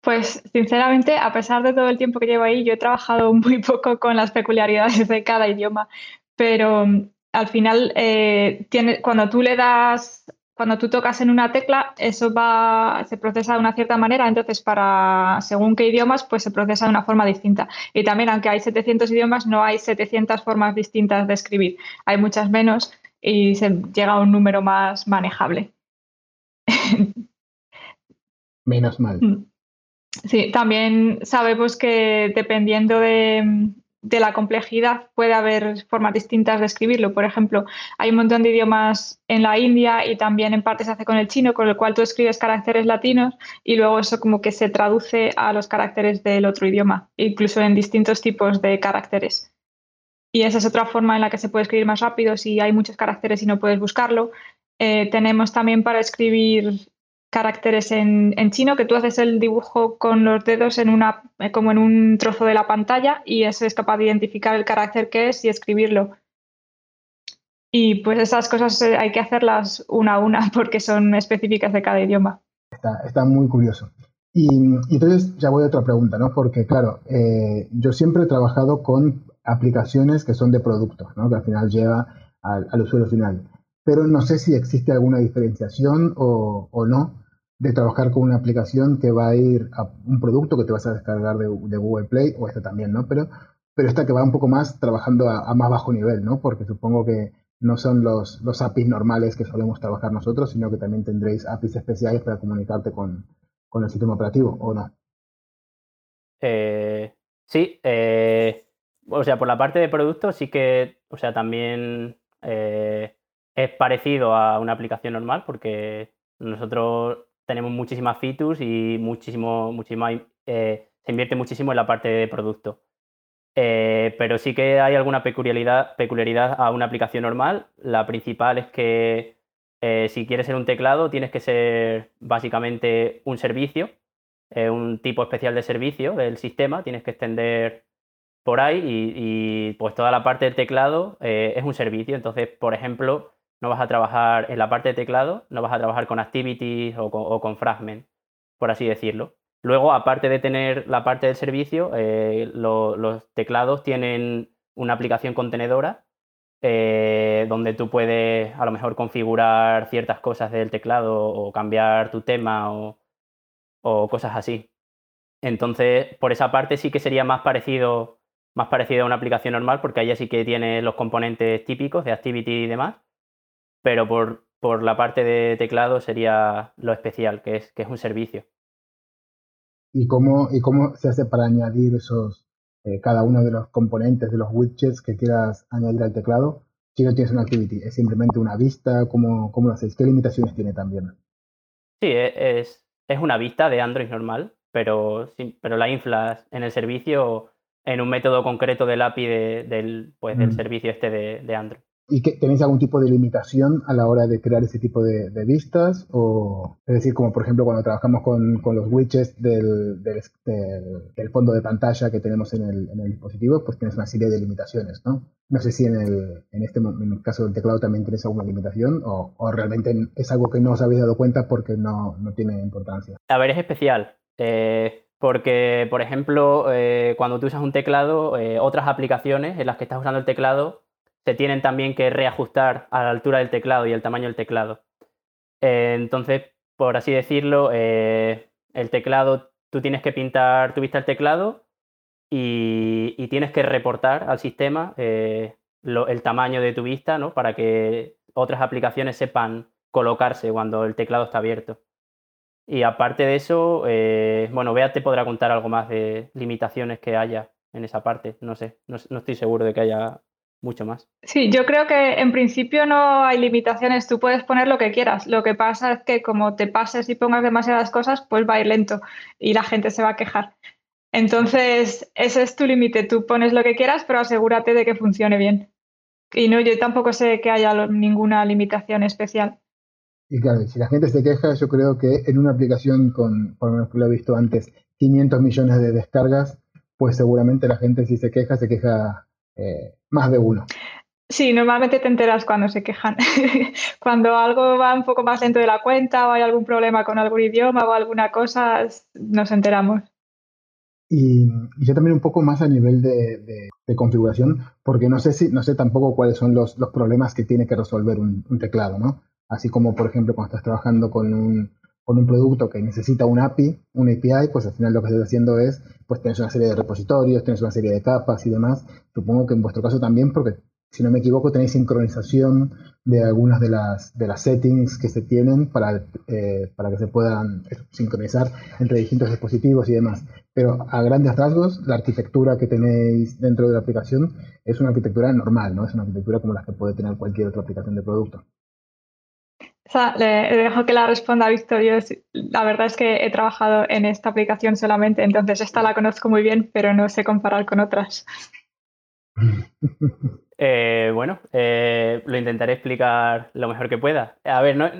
Pues sinceramente, a pesar de todo el tiempo que llevo ahí, yo he trabajado muy poco con las peculiaridades de cada idioma, pero al final, eh, tiene, cuando tú le das, cuando tú tocas en una tecla, eso va, se procesa de una cierta manera, entonces para según qué idiomas, pues se procesa de una forma distinta. Y también, aunque hay 700 idiomas, no hay 700 formas distintas de escribir, hay muchas menos y se llega a un número más manejable. Menos mal. Mm. Sí, también sabemos que dependiendo de, la complejidad puede haber formas distintas de escribirlo. Por ejemplo, hay un montón de idiomas en la India y también en parte se hace con el chino, con el cual tú escribes caracteres latinos y luego eso como que se traduce a los caracteres del otro idioma, incluso en distintos tipos de caracteres. Y esa es otra forma en la que se puede escribir más rápido si hay muchos caracteres y no puedes buscarlo. Eh, tenemos también para escribir caracteres en, chino, que tú haces el dibujo con los dedos en una, eh, como en un trozo de la pantalla y es capaz de identificar el carácter que es y escribirlo. Y pues esas cosas eh, hay que hacerlas una a una porque son específicas de cada idioma. Está, muy curioso. Y, entonces ya voy a otra pregunta, ¿no? Porque claro, eh, yo siempre he trabajado con aplicaciones que son de producto, ¿no? Que al final lleva al usuario final pero no sé si existe alguna diferenciación o, no de trabajar con una aplicación que va a ir a un producto que te vas a descargar de, Google Play, o esta también, ¿no? Pero, pero esta que va un poco más trabajando a, más bajo nivel, ¿no? Porque supongo que no son los, los APIs normales que solemos trabajar nosotros, sino que también tendréis APIs especiales para comunicarte con, el sistema operativo, ¿o no? Eh, sí, eh, o sea, por la parte de producto sí que, o sea, también eh, es parecido a una aplicación normal porque nosotros tenemos muchísimas features y muchísimo, eh, se invierte muchísimo en la parte de producto. Eh, pero sí que hay alguna peculiaridad, peculiaridad a una aplicación normal. La principal es que eh, si quieres ser un teclado tienes que ser básicamente un servicio, un tipo especial de servicio del sistema, tienes que extender por ahí y, y pues toda la parte del teclado es un servicio. Entonces, por ejemplo, no vas a trabajar en la parte de teclado, no vas a trabajar con activities o con, fragment, por así decirlo. Luego, aparte de tener la parte del servicio, eh, los teclados tienen una aplicación contenedora eh, donde tú puedes a lo mejor configurar ciertas cosas del teclado o cambiar tu tema o, o cosas así. Entonces, por esa parte sí que sería más parecido, más parecido a una aplicación normal porque ahí sí que tiene los componentes típicos de Activity y demás pero por, por la parte de teclado sería lo especial, que es, que es un servicio. ¿Y cómo, ¿Y cómo se hace para añadir esos, eh, cada uno de los componentes, de los widgets que quieras añadir al teclado? Si no tienes una activity, ¿es simplemente una vista? ¿Cómo, cómo lo hacéis? ¿Qué limitaciones tiene también? Sí, e, es, es una vista de Android normal, pero, pero la inflas en el servicio en un método concreto del API del, pues, del mm. servicio este de, de Android. ¿Y que, tenéis algún tipo de limitación a la hora de crear ese tipo de, vistas? O, es decir, como por ejemplo cuando trabajamos con, con los widgets del, del, fondo de pantalla que tenemos en el, en el, dispositivo, pues tienes una serie de limitaciones, ¿no? No sé si en el, en este en el caso del teclado también tienes alguna limitación o, o realmente es algo que no os habéis dado cuenta porque no, no tiene importancia. A ver, es especial. Eh, porque, por ejemplo, eh, cuando tú usas un teclado, eh, otras aplicaciones en las que estás usando el teclado se tienen también que reajustar a la altura del teclado y el tamaño del teclado. Eh, entonces, por así decirlo, eh, el teclado, tú tienes que pintar tu vista al teclado y, tienes que reportar al sistema eh, el tamaño de tu vista, ¿no? Para que otras aplicaciones sepan colocarse cuando el teclado está abierto. Y aparte de eso, bueno, Bea te podrá contar algo más de limitaciones que haya en esa parte. No sé, no estoy seguro de que haya mucho más. Sí, yo creo que en principio no hay limitaciones, tú puedes poner lo que quieras. Lo que pasa es que como te pases y pongas demasiadas cosas, pues va a ir lento y la gente se va a quejar. Entonces, ese es tu límite, tú pones lo que quieras, pero asegúrate de que funcione bien. Y no, yo tampoco sé que haya ninguna limitación especial. Y claro, si la gente se queja, yo creo que en una aplicación con, por lo menos que lo he visto antes, 500 millones de descargas, pues seguramente la gente si se queja, se queja eh, más de uno. Sí, normalmente te enteras cuando se quejan. cuando algo va un poco más lento de la cuenta o hay algún problema con algún idioma o alguna cosa, nos enteramos. Y, yo también un poco más a nivel de, configuración, porque no sé si, no sé tampoco cuáles son los, problemas que tiene que resolver un, teclado, ¿no? Así como, por ejemplo, cuando estás trabajando con un, con un producto que necesita un API, un API, pues al final lo que estás haciendo es, pues tienes una serie de repositorios, tienes una serie de capas y demás. Supongo que en vuestro caso también, porque si no me equivoco, tenéis sincronización de algunas de las, de las settings que se tienen para, eh, para que se puedan sincronizar entre distintos dispositivos y demás. Pero a grandes rasgos, la arquitectura que tenéis dentro de la aplicación es una arquitectura normal, ¿no? Es una arquitectura como la que puede tener cualquier otra aplicación de producto. O sea, le dejo que la responda Víctor. Yo, la verdad es que he trabajado en esta aplicación solamente, entonces esta la conozco muy bien, pero no sé comparar con otras. Eh, bueno, eh, lo intentaré explicar lo mejor que pueda. A ver, no,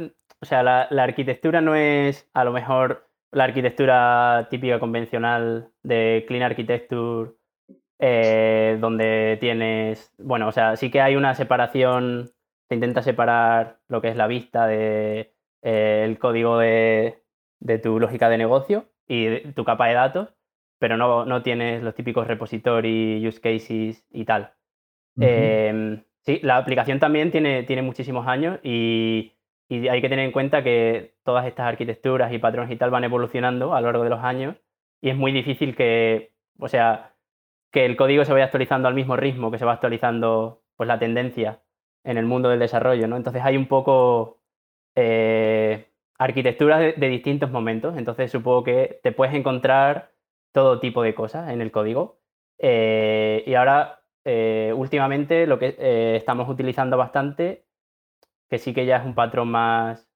o sea, la, arquitectura no es a lo mejor la arquitectura típica convencional de Clean Architecture, eh, donde tienes, bueno, o sea, sí que hay una separación se intenta separar lo que es la vista del de, el código de, tu lógica de negocio y tu capa de datos, pero no, no tienes los típicos repository, use cases y tal. Em, sí, la aplicación también tiene, tiene muchísimos años y, y, hay que tener en cuenta que todas estas arquitecturas y patrones y tal van evolucionando a lo largo de los años y es muy difícil que, o sea, que el código se vaya actualizando al mismo ritmo que se va actualizando pues, la tendencia en el mundo del desarrollo, ¿no? Entonces hay un poco eh, arquitecturas de, distintos momentos, entonces supongo que te puedes encontrar todo tipo de cosas en el código. Eh, y ahora, eh, últimamente, lo que estamos utilizando bastante, que sí que ya es un patrón más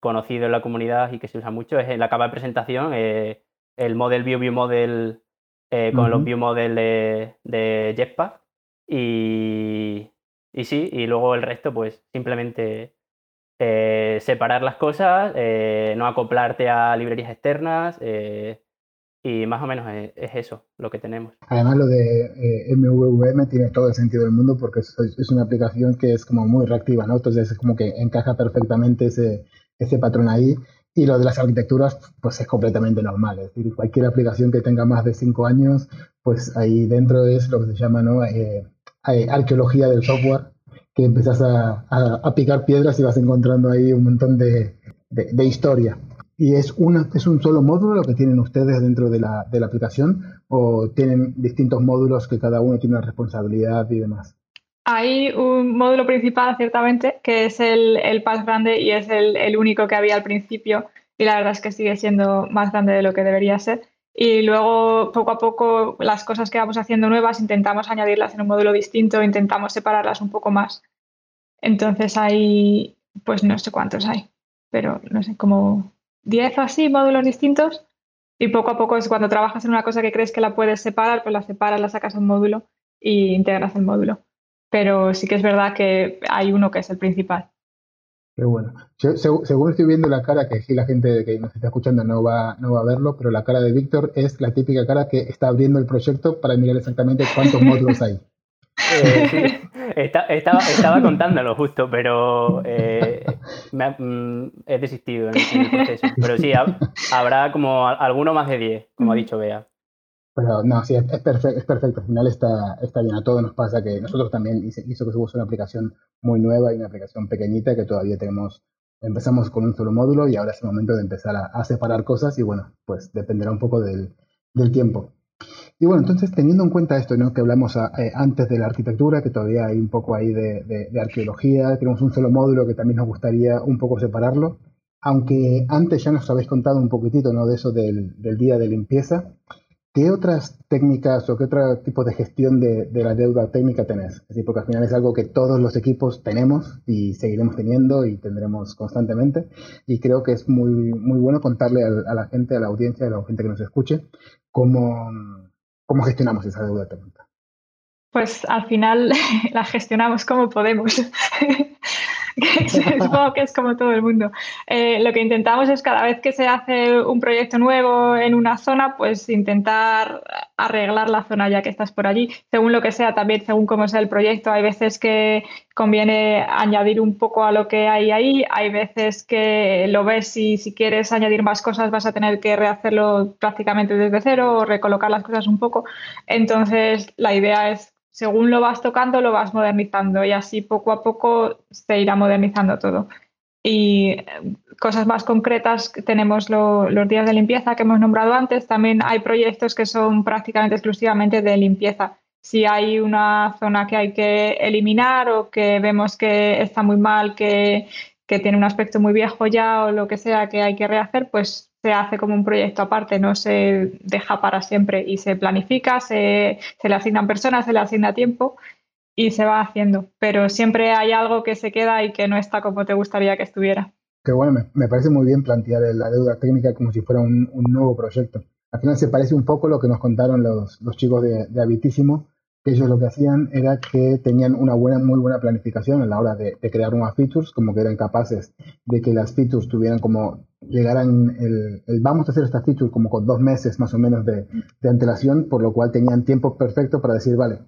conocido en la comunidad y que se usa mucho, es en la capa de presentación, el Model View View Model con los View Model de, de Jetpack. Y, y sí, y luego el resto, pues simplemente eh, separar las cosas, eh, no acoplarte a librerías externas eh, y más o menos es, eso lo que tenemos. Además lo de MVVM tiene todo el sentido del mundo porque es, una aplicación que es como muy reactiva, ¿no? Entonces es como que encaja perfectamente ese, ese patrón ahí. Y lo de las arquitecturas, pues es completamente normal. Es decir, cualquier aplicación que tenga más de cinco años, pues ahí dentro es lo que se llama, ¿no? Arqueología del software, que empezás a, picar piedras y vas encontrando ahí un montón de, historia. ¿Y es, una, es un solo módulo lo que tienen ustedes dentro de la, aplicación o tienen distintos módulos que cada uno tiene una responsabilidad y demás? Hay un módulo principal, ciertamente, que es el, el más grande y es el, único que había al principio. Y la verdad es que sigue siendo más grande de lo que debería ser. Y luego, poco a poco, las cosas que vamos haciendo nuevas, intentamos añadirlas en un módulo distinto, intentamos separarlas un poco más. Entonces hay, pues no sé cuántos hay, pero no sé, como 10 o así módulos distintos. Y poco a poco es cuando trabajas en una cosa que crees que la puedes separar, pues la separas, la sacas a un módulo y integras el módulo. pero sí que es verdad que hay uno que es el principal. Qué bueno. según estoy viendo la cara, que si la gente que nos está escuchando no va, no va a verlo, pero la cara de Víctor es la típica cara que está abriendo el proyecto para mirar exactamente cuántos módulos hay. Eh, estaba, contándolo justo, pero eh, mm, he desistido en, el proceso. Pero sí, habrá como alguno más de 10, como ha dicho Bea. Pero no, sí, es, perfecto, es perfecto. Al final está, está bien. A todos nos pasa que nosotros también hizo, que se una aplicación muy nueva y una aplicación pequeñita que todavía tenemos. Empezamos con un solo módulo y ahora es el momento de empezar a, separar cosas y bueno, pues dependerá un poco del, tiempo. Y bueno, entonces teniendo en cuenta esto ¿no? que hablamos eh, antes de la arquitectura, que todavía hay un poco ahí de, arqueología, tenemos un solo módulo que también nos gustaría un poco separarlo, aunque antes ya nos habéis contado un poquitito ¿no? de eso del, del día de limpieza. ¿Qué otras técnicas o qué otro tipo de gestión de, la deuda técnica tenés? Es decir, porque al final es algo que todos los equipos tenemos y seguiremos teniendo y tendremos constantemente. Y creo que es muy, muy bueno contarle a, la gente, a la audiencia, a la gente que nos escuche, cómo, cómo gestionamos esa deuda técnica. Pues al final la gestionamos como podemos. Supongo que es como todo el mundo. Eh, lo que intentamos es cada vez que se hace un proyecto nuevo en una zona, pues intentar arreglar la zona ya que estás por allí, según lo que sea, también según cómo sea el proyecto. Hay veces que conviene añadir un poco a lo que hay ahí, hay veces que lo ves y si quieres añadir más cosas vas a tener que rehacerlo prácticamente desde cero o recolocar las cosas un poco. Entonces, la idea es según lo vas tocando, lo vas modernizando y así poco a poco se irá modernizando todo. Y eh, cosas más concretas, tenemos los días de limpieza que hemos nombrado antes, también hay proyectos que son prácticamente exclusivamente de limpieza. Si hay una zona que hay que eliminar o que vemos que está muy mal, que, que tiene un aspecto muy viejo ya o lo que sea que hay que rehacer, pues se hace como un proyecto aparte, no se deja para siempre y se planifica, se, le asignan personas, se le asigna tiempo y se va haciendo. Pero siempre hay algo que se queda y que no está como te gustaría que estuviera. Que bueno, me, parece muy bien plantear la deuda técnica como si fuera un, nuevo proyecto. Al final se parece un poco lo que nos contaron los, chicos de, de Habitísimo, que ellos lo que hacían era que tenían una buena, muy buena planificación a la hora de, crear nuevas features, como que eran capaces de que las features tuvieran como, llegaran el, vamos a hacer estas features como con dos meses más o menos de, antelación, por lo cual tenían tiempo perfecto para decir, vale,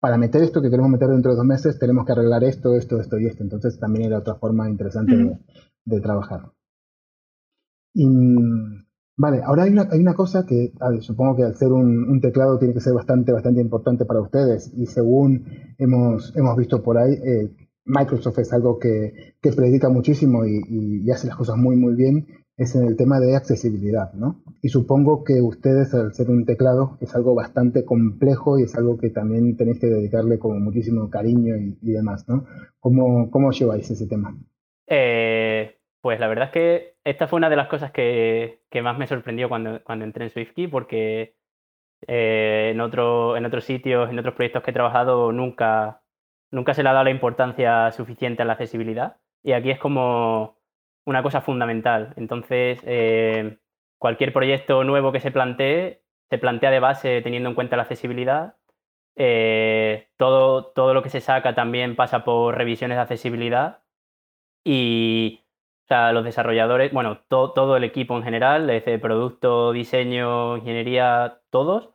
para meter esto que queremos meter dentro de dos meses, tenemos que arreglar esto, esto, esto y esto. Entonces también era otra forma interesante de, de, trabajar. Y Vale, ahora hay una, hay una cosa que supongo que al ser un, teclado tiene que ser bastante, bastante importante para ustedes y según hemos, hemos visto por ahí, eh, Microsoft es algo que, que predica muchísimo y, hace las cosas muy, muy bien, es en el tema de accesibilidad, ¿no? Y supongo que ustedes al ser un teclado es algo bastante complejo y es algo que también tenéis que dedicarle con muchísimo cariño y, demás, ¿no? ¿Cómo, ¿Cómo lleváis ese tema? Eh, pues la verdad es que esta fue una de las cosas que, más me sorprendió cuando, cuando entré en SwiftKey, porque eh, en, en otros sitios, en otros proyectos que he trabajado, nunca, nunca se le ha dado la importancia suficiente a la accesibilidad. Y aquí es como una cosa fundamental. Entonces, eh, cualquier proyecto nuevo que se plantee, se plantea de base teniendo en cuenta la accesibilidad. Eh, todo, todo lo que se saca también pasa por revisiones de accesibilidad. Y o sea, los desarrolladores, bueno, todo el equipo en general, desde producto, diseño, ingeniería, todos,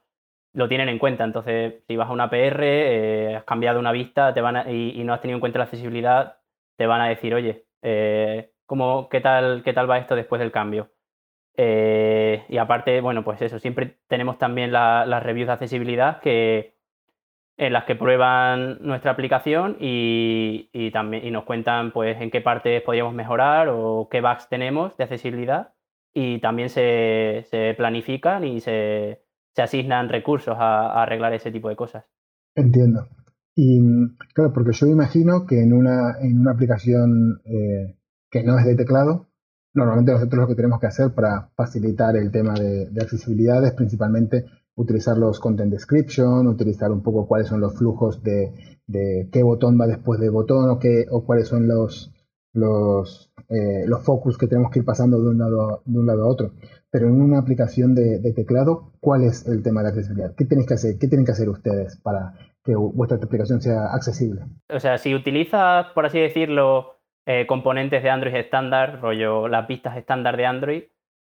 lo tienen en cuenta. Entonces, si vas a una PR, eh, has cambiado una vista te van y, no has tenido en cuenta la accesibilidad, te van a decir, oye, eh, ¿cómo, qué, tal, ¿qué tal va esto después del cambio? Eh, y aparte, bueno, pues eso, siempre tenemos también las reviews de accesibilidad que en las que prueban nuestra aplicación y, también y nos cuentan pues en qué partes podríamos mejorar o qué bugs tenemos de accesibilidad y también se, planifican y se, asignan recursos a, arreglar ese tipo de cosas. Entiendo. Y claro, porque yo imagino que en una, en una aplicación eh, que no es de teclado, normalmente nosotros lo que tenemos que hacer para facilitar el tema de, de accesibilidad es principalmente utilizar los content description, utilizar un poco cuáles son los flujos de, qué botón va después de botón o, qué, o cuáles son los, los, eh, los focus que tenemos que ir pasando de un, lado, de un lado a otro. pero en una aplicación de, teclado, ¿cuál es el tema de accesibilidad? ¿Qué tenéis que hacer? ¿Qué tienen que hacer ustedes para que vuestra aplicación sea accesible? O sea, si utilizas, por así decirlo, eh, componentes de Android estándar, rollo las vistas estándar de Android,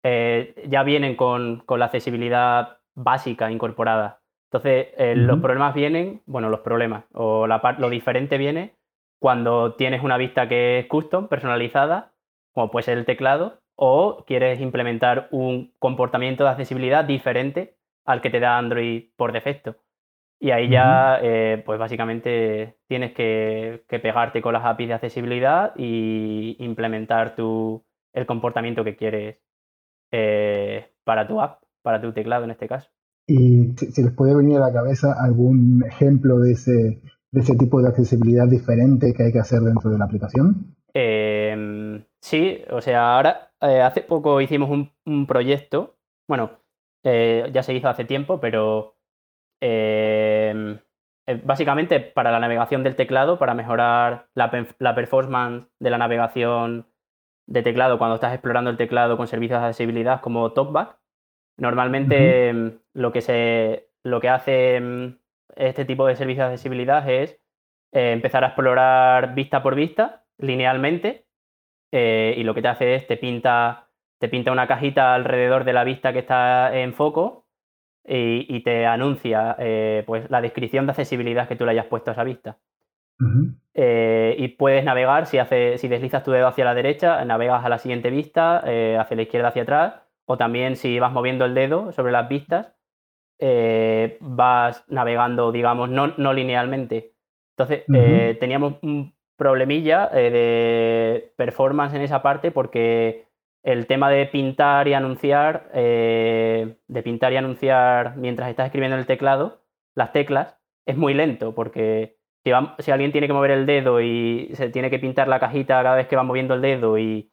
eh, ya vienen con, la accesibilidad básica incorporada. Entonces, eh, los problemas vienen, bueno, los problemas, o lo diferente viene cuando tienes una vista que es custom, personalizada, como puede ser el teclado, o quieres implementar un comportamiento de accesibilidad diferente al que te da Android por defecto. Y ahí ya, eh, pues básicamente tienes que, pegarte con las APIs de accesibilidad y implementar tu, el comportamiento que quieres eh, para tu app, para tu teclado en este caso. ¿Y si les puede venir a la cabeza algún ejemplo de ese, de ese tipo de accesibilidad diferente que hay que hacer dentro de la aplicación? Em, sí, o sea, ahora eh, hace poco hicimos un, proyecto, bueno, eh, ya se hizo hace tiempo, pero em, eh, básicamente para la navegación del teclado, para mejorar la, performance de la navegación de teclado cuando estás explorando el teclado con servicios de accesibilidad como TalkBack. Normalmente em, lo, que se, lo que hace este tipo de servicios de accesibilidad es empezar a explorar vista por vista linealmente eh, y lo que te hace es te pinta, te pinta una cajita alrededor de la vista que está en foco y, te anuncia eh, pues, la descripción de accesibilidad que tú le hayas puesto a esa vista. Eh, y puedes navegar, si, hace, si deslizas tu dedo hacia la derecha, navegas a la siguiente vista, hacia la izquierda, hacia atrás, o también si vas moviendo el dedo sobre las vistas, vas navegando, digamos, no, no linealmente. Entonces, teníamos un problemilla eh, de performance en esa parte porque el tema de pintar y anunciar, eh, de pintar y anunciar mientras estás escribiendo en el teclado, las teclas, es muy lento porque si, alguien tiene que mover el dedo y se tiene que pintar la cajita cada vez que va moviendo el dedo y,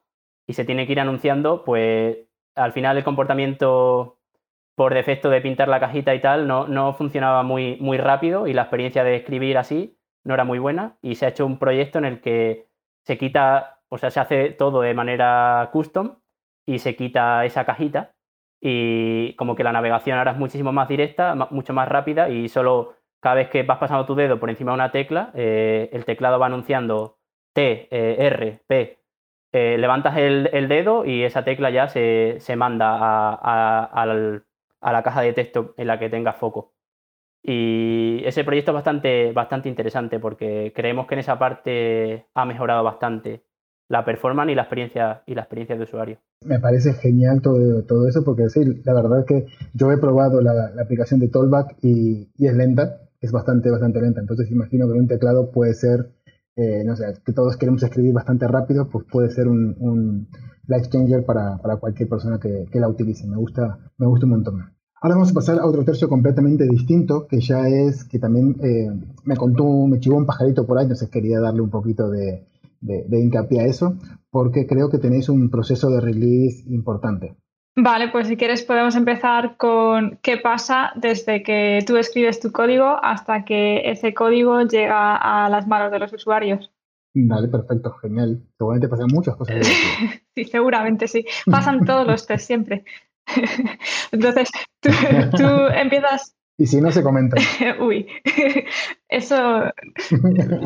se tiene que ir anunciando, pues al final el comportamiento por defecto de pintar la cajita y tal no, no funcionaba muy, muy rápido y la experiencia de escribir así no era muy buena y se ha hecho un proyecto en el que se quita, o sea, se hace todo de manera custom y se quita esa cajita y como que la navegación ahora es muchísimo más directa, mucho más rápida y solo cada vez que vas pasando tu dedo por encima de una tecla, eh, el teclado va anunciando T, eh, R, P. Eh, levantas el, dedo y esa tecla ya se, manda a, la caja de texto en la que tenga foco. Y ese proyecto es bastante, bastante interesante porque creemos que en esa parte ha mejorado bastante la performance y la experiencia y la experiencia de usuario. Me parece genial todo, todo eso porque sí, la verdad es que yo he probado la, aplicación de Tollback y, es lenta, es bastante, bastante lenta. Entonces imagino que un teclado puede ser, eh, no sé, que todos queremos escribir bastante rápido, pues puede ser un, un life changer para, para cualquier persona que, que, la utilice. Me gusta, me gusta un montón. Ahora vamos a pasar a otro tercio completamente distinto, que ya es que también eh, me contó, me chivó un pajarito por ahí, entonces quería darle un poquito de, hincapié a eso, porque creo que tenéis un proceso de release importante. Vale, pues si quieres podemos empezar con qué pasa desde que tú escribes tu código hasta que ese código llega a las manos de los usuarios. Vale, perfecto, genial. Seguramente pasan muchas cosas. sí, seguramente sí. Pasan todos los test siempre. Entonces, tú, empiezas... Y si no se comenta. Uy, eso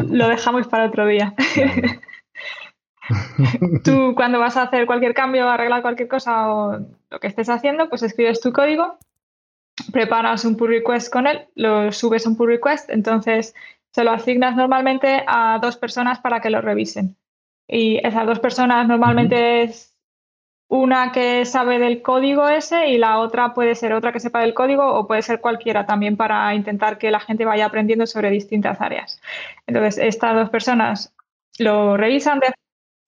lo dejamos para otro día. Tú cuando vas a hacer cualquier cambio, arreglar cualquier cosa o lo que estés haciendo, pues escribes tu código, preparas un pull request con él, lo subes a un pull request, entonces se lo asignas normalmente a dos personas para que lo revisen. Y esas dos personas normalmente es una que sabe del código ese y la otra puede ser otra que sepa del código o puede ser cualquiera también para intentar que la gente vaya aprendiendo sobre distintas áreas. Entonces, estas dos personas lo revisan. De...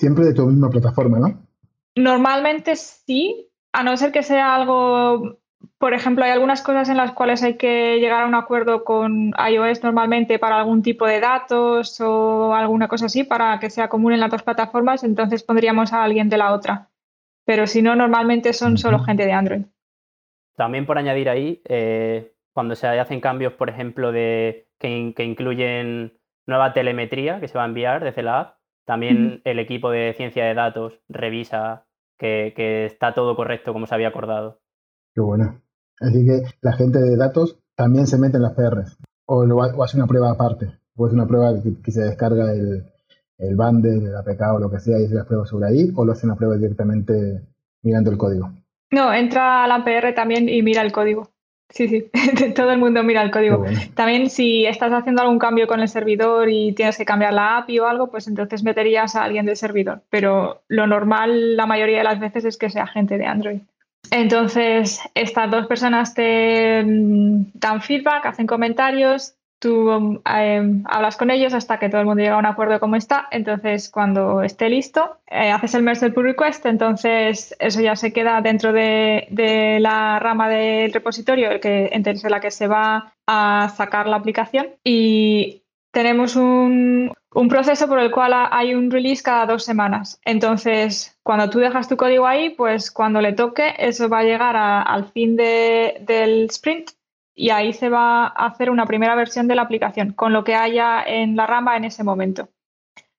Siempre de tu misma plataforma, ¿no? Normalmente sí, a no ser que sea algo, por ejemplo, hay algunas cosas en las cuales hay que llegar a un acuerdo con iOS normalmente para algún tipo de datos o alguna cosa así para que sea común en las dos plataformas, entonces pondríamos a alguien de la otra pero si no, normalmente son solo gente de Android. También por añadir ahí, eh, cuando se hacen cambios, por ejemplo, de que, incluyen nueva telemetría que se va a enviar desde la app, también el equipo de ciencia de datos revisa que, está todo correcto como se había acordado. Qué bueno. Así que la gente de datos también se mete en las PRs o, o hace una prueba aparte, o hace una prueba que, se descarga el, el bundle, el APK o lo que sea y hace las pruebas sobre ahí, o lo hace una prueba directamente mirando el código. No, entra a la PR también y mira el código. Sí, sí, todo el mundo mira el código. También si estás haciendo algún cambio con el servidor y tienes que cambiar la API o algo, pues entonces meterías a alguien del servidor. Pero lo normal la mayoría de las veces es que sea gente de Android. Entonces, estas dos personas te mm, dan feedback, hacen comentarios, tú em, hablas con ellos hasta que todo el mundo llega a un acuerdo de cómo está. Entonces, cuando esté listo, eh, haces el merge del pull request. Entonces, eso ya se queda dentro de, la rama del repositorio, el que, entre la que se va a sacar la aplicación. Y tenemos un, proceso por el cual hay un release cada dos semanas. Entonces, cuando tú dejas tu código ahí, pues cuando le toque, eso va a llegar al fin del sprint y ahí se va a hacer una primera versión de la aplicación con lo que haya en la rama en ese momento.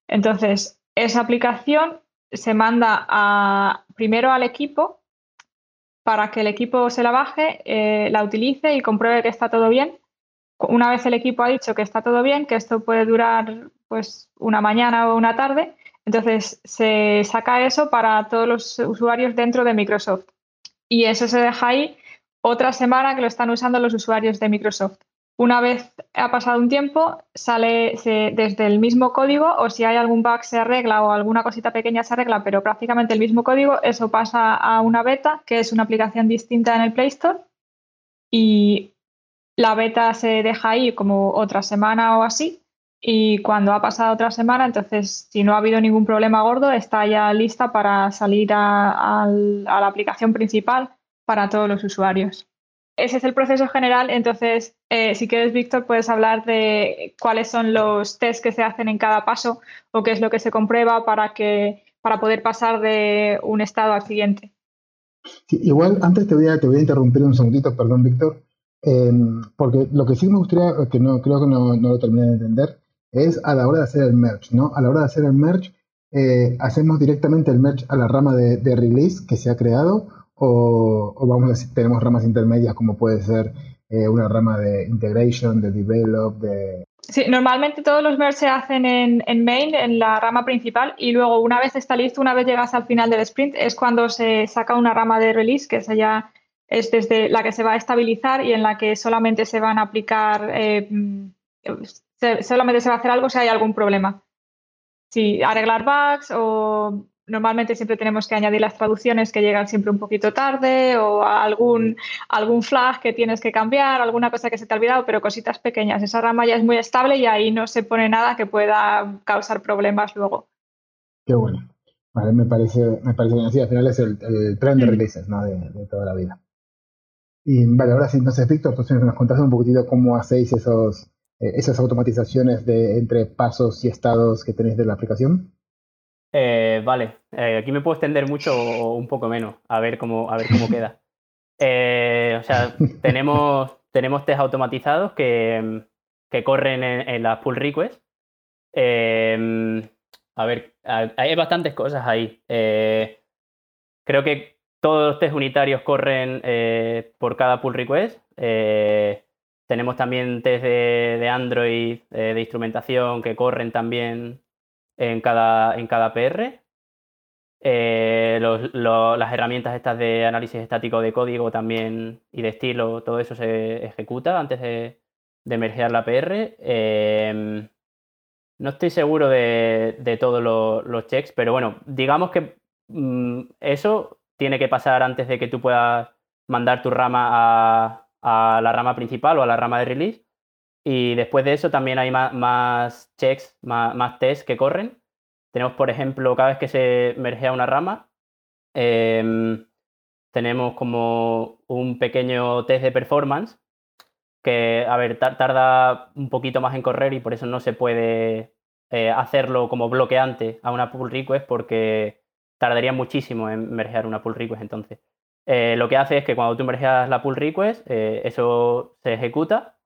Entonces, esa aplicación se manda a, primero al equipo para que el equipo se la baje, eh, la utilice y compruebe que está todo bien. Una vez el equipo ha dicho que está todo bien, que esto puede durar pues una mañana o una tarde, entonces se saca eso para todos los usuarios dentro de Microsoft. Y eso se deja ahí otra semana que lo están usando los usuarios de Microsoft. Una vez ha pasado un tiempo, sale desde el mismo código o si hay algún bug se arregla o alguna cosita pequeña se arregla, pero prácticamente el mismo código, eso pasa a una beta, que es una aplicación distinta en el Play Store y la beta se deja ahí como otra semana o así y cuando ha pasado otra semana, entonces si no ha habido ningún problema gordo, está ya lista para salir a la aplicación principal para todos los usuarios. Ese es el proceso general, entonces, eh, si quieres, Víctor, puedes hablar de cuáles son los tests que se hacen en cada paso o qué es lo que se comprueba para, que, para poder pasar de un estado al siguiente. igual, antes te voy, a, te voy a interrumpir un segundito, perdón, Víctor, em, porque lo que sí me gustaría, que no creo que no, lo terminé de entender, es a la hora de hacer el merge, ¿no? A la hora de hacer el merge, eh, hacemos directamente el merge a la rama de release que se ha creado o, vamos a decir, tenemos ramas intermedias como puede ser eh, una rama de integration, de develop, de... Sí, normalmente todos los merge se hacen en, main, en la rama principal, y luego una vez está listo, una vez llegas al final del sprint, es cuando se saca una rama de release, que esa ya es desde la que se va a estabilizar y en la que solamente se van a aplicar, eh, solamente se va a hacer algo si hay algún problema. Si arreglar bugs o normalmente siempre tenemos que añadir las traducciones que llegan siempre un poquito tarde o algún, algún flag que tienes que cambiar, alguna cosa que se te ha olvidado, pero cositas pequeñas. Esa rama ya es muy estable y ahí no se pone nada que pueda causar problemas luego. Qué bueno. Vale, me parece, me parece bien. Sí, al final es el, el tren de mm. releases ¿no? de, toda la vida. Y vale, ahora sí, entonces, Víctor, pues nos contaste un poquitito cómo hacéis esos, eh, esas automatizaciones de entre pasos y estados que tenéis de la aplicación. Eh, vale, eh, aquí me puedo extender mucho o un poco menos, a ver cómo, a ver cómo queda. Eh, o sea, tenemos, tenemos test automatizados que, que corren en, las pull requests. a ver, hay bastantes cosas ahí. creo que todos los test unitarios corren por cada pull request. tenemos también test de, de Android de instrumentación que corren también en cada, en cada PR. Eh, las herramientas estas de análisis estático de código también y de estilo, todo eso se ejecuta antes de, de la PR. Em, no estoy seguro de, todos los, checks, pero bueno, digamos que mm, eso tiene que pasar antes de que tú puedas mandar tu rama a, a la rama principal o a la rama de release. Y después de eso también hay más, checks, más, tests que corren. Tenemos, por ejemplo, cada vez que se mergea una rama, em, tenemos como un pequeño test de performance que, a ver, tarda un poquito más en correr y por eso no se puede eh, hacerlo como bloqueante a una pull request porque tardaría muchísimo en mergear una pull request entonces. Eh, lo que hace es que cuando tú mergeas la pull request, eh, eso se ejecuta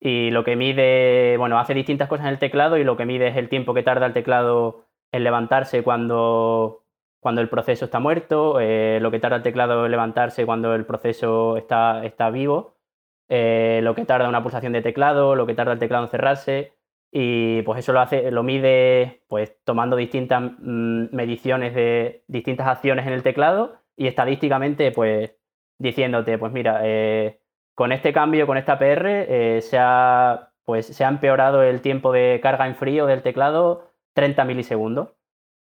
y lo que mide, bueno, hace distintas cosas en el teclado y lo que mide es el tiempo que tarda el teclado en levantarse cuando, cuando el proceso está muerto, eh, lo que tarda el teclado en levantarse cuando el proceso está, está vivo, eh, lo que tarda una pulsación de teclado, lo que tarda el teclado en cerrarse. Y pues eso lo hace, lo mide pues tomando distintas mm, mediciones de distintas acciones en el teclado y estadísticamente pues diciéndote, pues mira, eh, con este cambio, con esta PR, se, ha, pues, se ha empeorado el tiempo de carga en frío del teclado 30 milisegundos.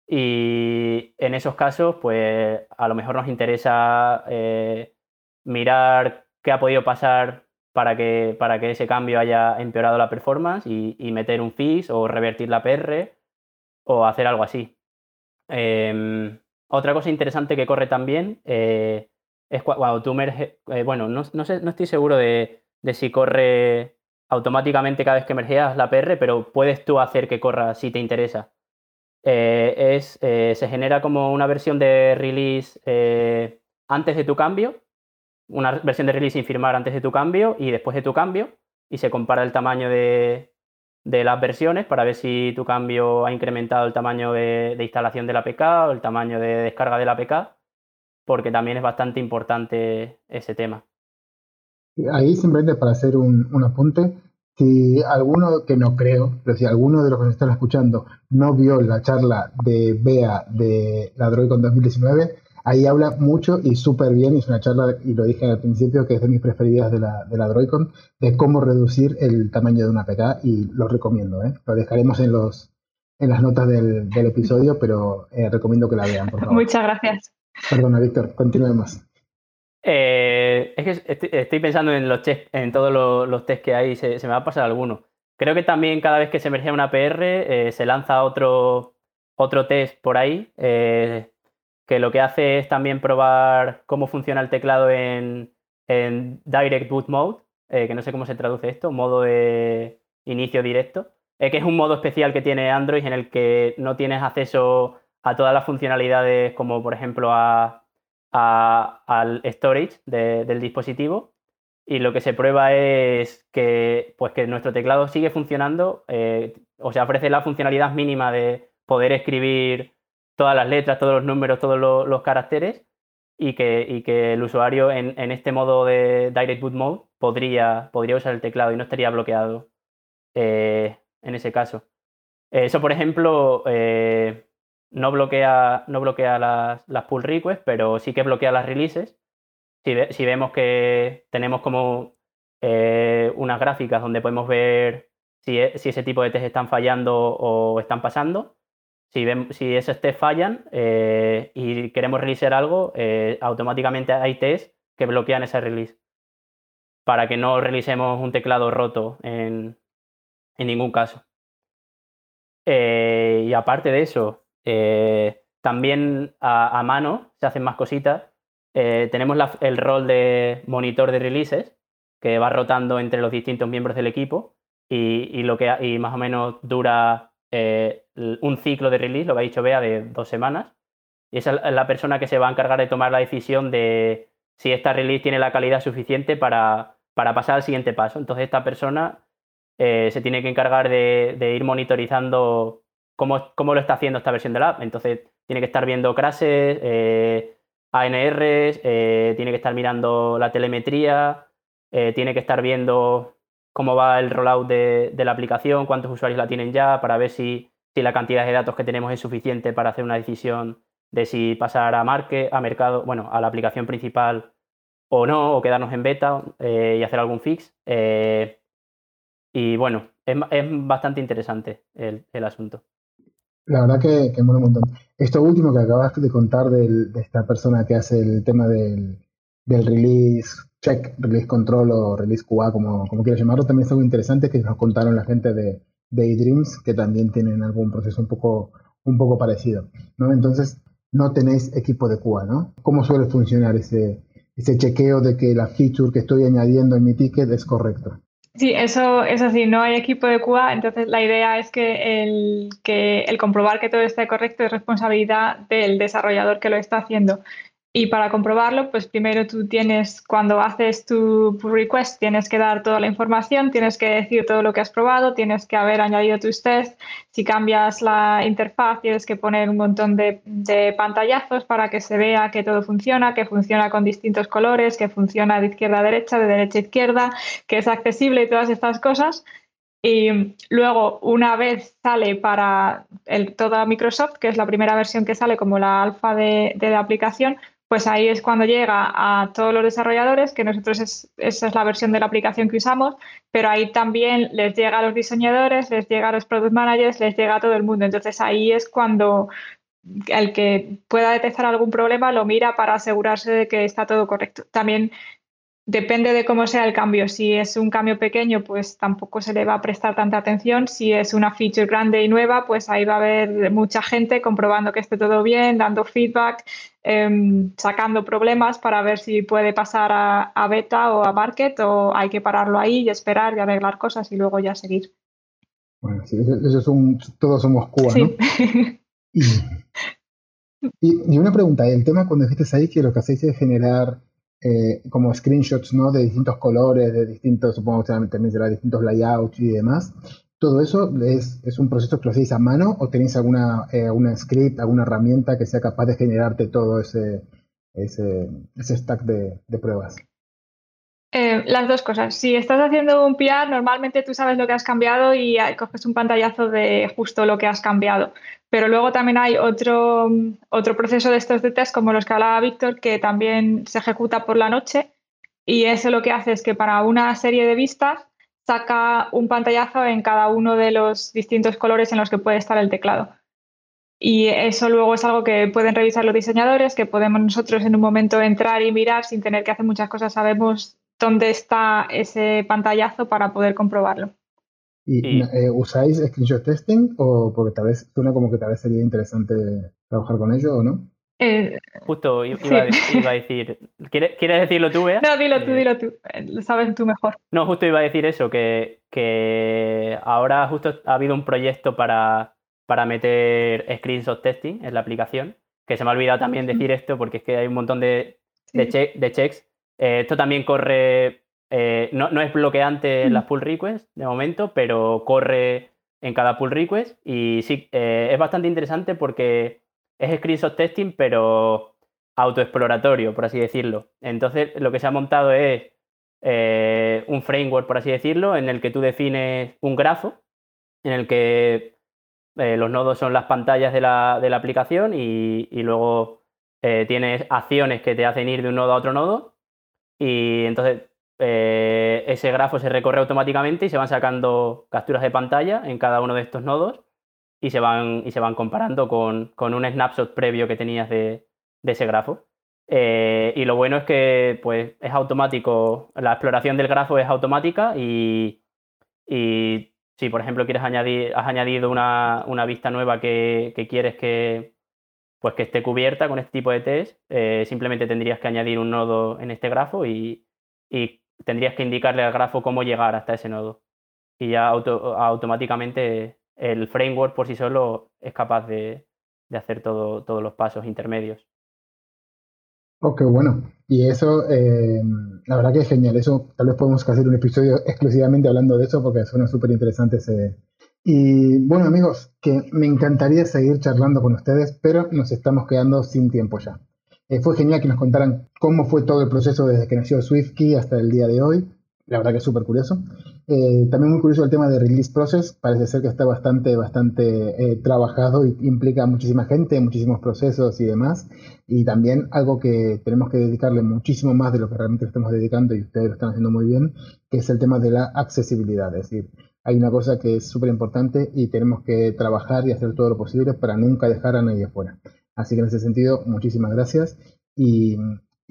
Y en esos casos, pues a lo mejor nos interesa eh, mirar qué ha podido pasar para que, para que ese cambio haya empeorado la performance y, meter un fix o revertir la PR o hacer algo así. Em, otra cosa interesante que corre también eh, es cuando tú merges, eh, bueno, no, sé, no estoy seguro de, si corre automáticamente cada vez que mergeas la PR, pero puedes tú hacer que corra si te interesa. Eh, es, eh, se genera como una versión de release antes de tu cambio, una versión de release sin firmar antes de tu cambio y después de tu cambio, y se compara el tamaño de, las versiones para ver si tu cambio ha incrementado el tamaño de, instalación de la APK o el tamaño de descarga de la APK, porque también es bastante importante ese tema. Ahí simplemente para hacer un, un apunte, si alguno, que no creo, pero si alguno de los que nos están escuchando no vio la charla de Bea de la Droidcon 2019, ahí habla mucho y súper bien, es una charla, y lo dije al principio, que es de mis preferidas de la, de la Droidcon, de cómo reducir el tamaño de una PK y lo recomiendo, ¿eh? Lo dejaremos en los en las notas del, episodio, pero eh, recomiendo que la vean, por favor. Muchas gracias. Perdona, Víctor, continuemos. Eh, es que estoy, pensando en los en todos los, test que hay, se, me va a pasar alguno. Creo que también cada vez que se emerge una PR eh, se lanza otro, otro test por ahí, eh, que lo que hace es también probar cómo funciona el teclado en, en Direct Boot Mode, que no sé cómo se traduce esto, modo de inicio directo, que es un modo especial que tiene Android en el que no tienes acceso a todas las funcionalidades como por ejemplo al storage del dispositivo y lo que se prueba es que, pues que nuestro teclado sigue funcionando, eh, o sea, ofrece la funcionalidad mínima de poder escribir todas las letras, todos los números, todos los, caracteres y que, que, el usuario en, este modo de Direct Boot Mode podría, podría usar el teclado y no estaría bloqueado eh, en ese caso. Eso, por ejemplo, eh, no bloquea, no bloquea las, las, pull requests, pero sí que bloquea las releases. Si, si vemos que tenemos como eh, unas gráficas donde podemos ver si, e, si, ese tipo de test están fallando o están pasando. Si, si esos test fallan eh, y queremos releasear algo, eh, automáticamente hay tests que bloquean ese release para que no realicemos un teclado roto en, en ningún caso. y aparte de eso, eh, también a, mano se hacen más cositas. Eh, tenemos el rol de monitor de releases, que va rotando entre los distintos miembros del equipo y, lo que, y más o menos dura eh, un ciclo de release, lo que ha dicho Bea, de dos semanas. Y esa es la persona que se va a encargar de tomar la decisión de si esta release tiene la calidad suficiente para, para pasar al siguiente paso. Entonces esta persona se tiene que encargar de ir monitorizando cómo, lo está haciendo esta versión de la app. Entonces, tiene que estar viendo crashes, eh, ANRs, eh, tiene que estar mirando la telemetría, eh, tiene que estar viendo cómo va el rollout de, la aplicación, cuántos usuarios la tienen ya, para ver si, la cantidad de datos que tenemos es suficiente para hacer una decisión de si pasar a, marque, a mercado, bueno, a la aplicación principal o no, o quedarnos en beta y hacer algún fix. y bueno, es, bastante interesante el asunto. La verdad que, que mola un montón. Esto último que acabaste de contar de esta persona que hace el tema del, release check, release control o release QA, como, como quieras llamarlo, también es algo interesante que nos contaron la gente de Daydreams, que también tienen algún proceso un poco, un poco parecido. ¿no? Entonces, no tenéis equipo de QA, ¿no? ¿Cómo suele funcionar ese, ese chequeo de que la feature que estoy añadiendo en mi ticket es correcta? Sí, eso es así, no hay equipo de QA, entonces la idea es que el, que el comprobar que todo esté correcto es responsabilidad del desarrollador que lo está haciendo. Y para comprobarlo, pues primero tú tienes, cuando haces tu pull request, tienes que dar toda la información, tienes que decir todo lo que has probado, tienes que haber añadido tus tests. Si cambias la interfaz, tienes que poner un montón de, de, pantallazos para que se vea que todo funciona, que funciona con distintos colores, que funciona de izquierda a derecha, de derecha a izquierda, que es accesible y todas estas cosas. Y luego, una vez sale para el, toda Microsoft, que es la primera versión que sale como la alfa de, de aplicación, pues ahí es cuando llega a todos los desarrolladores, que nosotros es, esa es la versión de la aplicación que usamos, pero ahí también les llega a los diseñadores, les llega a los product managers, les llega a todo el mundo. Entonces ahí es cuando el que pueda detectar algún problema lo mira para asegurarse de que está todo correcto. También Depende de cómo sea el cambio. Si es un cambio pequeño, pues tampoco se le va a prestar tanta atención. Si es una feature grande y nueva, pues ahí va a haber mucha gente comprobando que esté todo bien, dando feedback, em, sacando problemas para ver si puede pasar a, beta o a market o hay que pararlo ahí y esperar y arreglar cosas y luego ya seguir. Bueno, sí, eso es un, todos somos Cuba, ¿no? Y, y, una pregunta, el tema cuando dijiste ahí que lo que hacéis es generar eh, como screenshots ¿no? de distintos colores, de distintos, supongo que también será distintos layouts y demás. ¿Todo eso es, un proceso que lo hacéis a mano o tenéis alguna eh, script, alguna herramienta que sea capaz de generarte todo ese, ese, stack de, pruebas? Eh, las dos cosas. Si estás haciendo un PR, normalmente tú sabes lo que has cambiado y coges un pantallazo de justo lo que has cambiado. Pero luego también hay otro, otro proceso de estos de test, como los que hablaba Víctor, que también se ejecuta por la noche. Y eso lo que hace es que para una serie de vistas saca un pantallazo en cada uno de los distintos colores en los que puede estar el teclado. Y eso luego es algo que pueden revisar los diseñadores, que podemos nosotros en un momento entrar y mirar sin tener que hacer muchas cosas. Sabemos dónde está ese pantallazo para poder comprobarlo. ¿Y eh, usáis screenshot testing o porque tal vez suena como que tal vez sería interesante trabajar con ello o no? Eh, Justo iba, a decir, ¿quieres, decirlo tú, Bea? No, dilo tú, eh, dilo tú, lo sabes tú mejor. No, justo iba a decir eso, que, que ahora justo ha habido un proyecto para, para meter screenshot testing en la aplicación, que se me ha olvidado también decir esto porque es que hay un montón de, de, de checks. Eh, esto también corre, eh, no, es bloqueante en las pull requests de momento, pero corre en cada pull request y sí, eh, es bastante interesante porque es screenshot testing, pero autoexploratorio, por así decirlo. Entonces, lo que se ha montado es un framework, por así decirlo, en el que tú defines un grafo, en el que los nodos son las pantallas de la, aplicación y, luego tienes acciones que te hacen ir de un nodo a otro nodo y entonces eh, ese grafo se recorre automáticamente y se van sacando capturas de pantalla en cada uno de estos nodos y se van, y se van comparando con, un snapshot previo que tenías de, ese grafo. Eh, y lo bueno es que pues, es automático, la exploración del grafo es automática y, si por ejemplo quieres añadir, has añadido una, vista nueva que, quieres que, pues que esté cubierta con este tipo de test, eh, simplemente tendrías que añadir un nodo en este grafo y, tendrías que indicarle al grafo cómo llegar hasta ese nodo. Y ya automáticamente el framework por sí solo es capaz de, hacer todo, todos los pasos intermedios. Ok, bueno. Y eso, eh, la verdad que es genial. Eso tal vez podemos hacer un episodio exclusivamente hablando de eso porque suena súper interesante ese, y bueno amigos, que me encantaría seguir charlando con ustedes, pero nos estamos quedando sin tiempo ya. Eh, fue genial que nos contaran cómo fue todo el proceso desde que nació SwiftKey hasta el día de hoy. La verdad que es súper curioso. Eh, también muy curioso el tema de Release Process. Parece ser que está bastante, bastante eh, trabajado y implica muchísima gente, muchísimos procesos y demás. Y también algo que tenemos que dedicarle muchísimo más de lo que realmente estamos dedicando y ustedes lo están haciendo muy bien, que es el tema de la accesibilidad. Es decir, hay una cosa que es súper importante y tenemos que trabajar y hacer todo lo posible para nunca dejar a nadie fuera. Así que en ese sentido, muchísimas gracias. Y,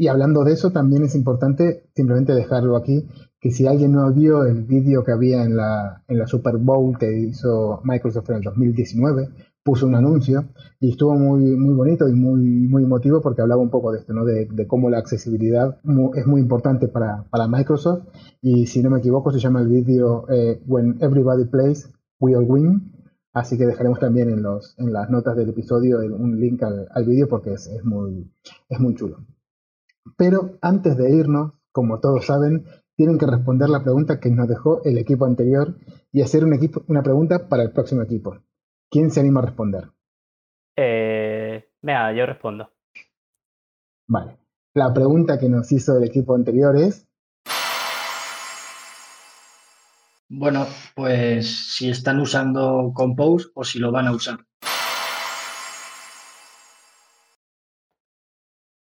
hablando de eso, también es importante simplemente dejarlo aquí, que si alguien no vio el vídeo que había en la, en la Super Bowl que hizo Microsoft en el 2019, puso un anuncio y estuvo muy, muy bonito y muy, muy emotivo porque hablaba un poco de esto, ¿no? de, cómo la accesibilidad es muy importante para, para, Microsoft y si no me equivoco se llama el vídeo eh, When Everybody Plays, We All Win. Así que dejaremos también en, los, en las notas del episodio un link al, al vídeo porque es, es, muy, es muy chulo. Pero antes de irnos, como todos saben, tienen que responder la pregunta que nos dejó el equipo anterior y hacer un equipo, una pregunta para el próximo equipo. ¿Quién se anima a responder? Eh, venga, yo respondo. Vale. La pregunta que nos hizo el equipo anterior es... Bueno, pues si están usando Compose o si lo van a usar.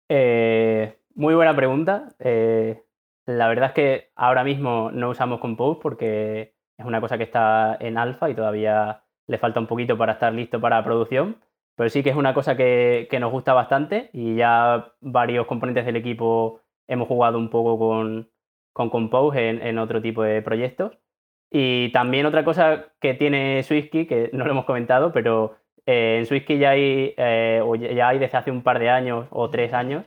Eh, muy buena pregunta. Eh, la verdad es que ahora mismo no usamos Compose porque es una cosa que está en alfa y todavía le falta un poquito para estar listo para producción. Pero sí que es una cosa que, nos gusta bastante y ya varios componentes del equipo hemos jugado un poco con, con Compose en, otro tipo de proyectos. Y también otra cosa que tiene SwiftKey, que no lo hemos comentado, pero eh, en SwiftKey ya hay, eh, ya hay desde hace un par de años o tres años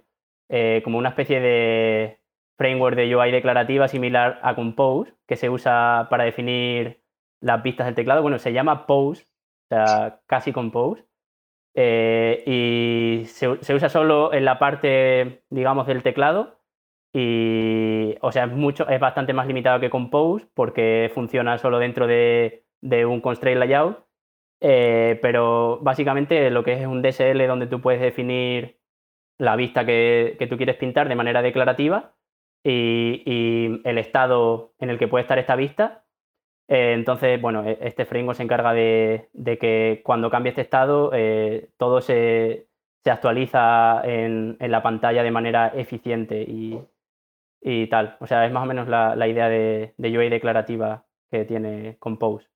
eh, como una especie de framework de UI declarativa similar a Compose, que se usa para definir las vistas del teclado. Bueno, se llama Pose, o sea, casi Compose. Eh, y se, usa solo en la parte, digamos, del teclado. Y, o sea, es, mucho, es bastante más limitado que Compose porque funciona solo dentro de, un constraint layout. Eh, pero básicamente lo que es un DSL donde tú puedes definir la vista que, tú quieres pintar de manera declarativa y, y, el estado en el que puede estar esta vista eh, entonces, bueno, e, este framework se encarga de, que cuando cambie este estado, eh, todo se, actualiza en, la pantalla de manera eficiente y, tal. O sea, es más o menos la, idea de, de, UI declarativa que tiene Compose.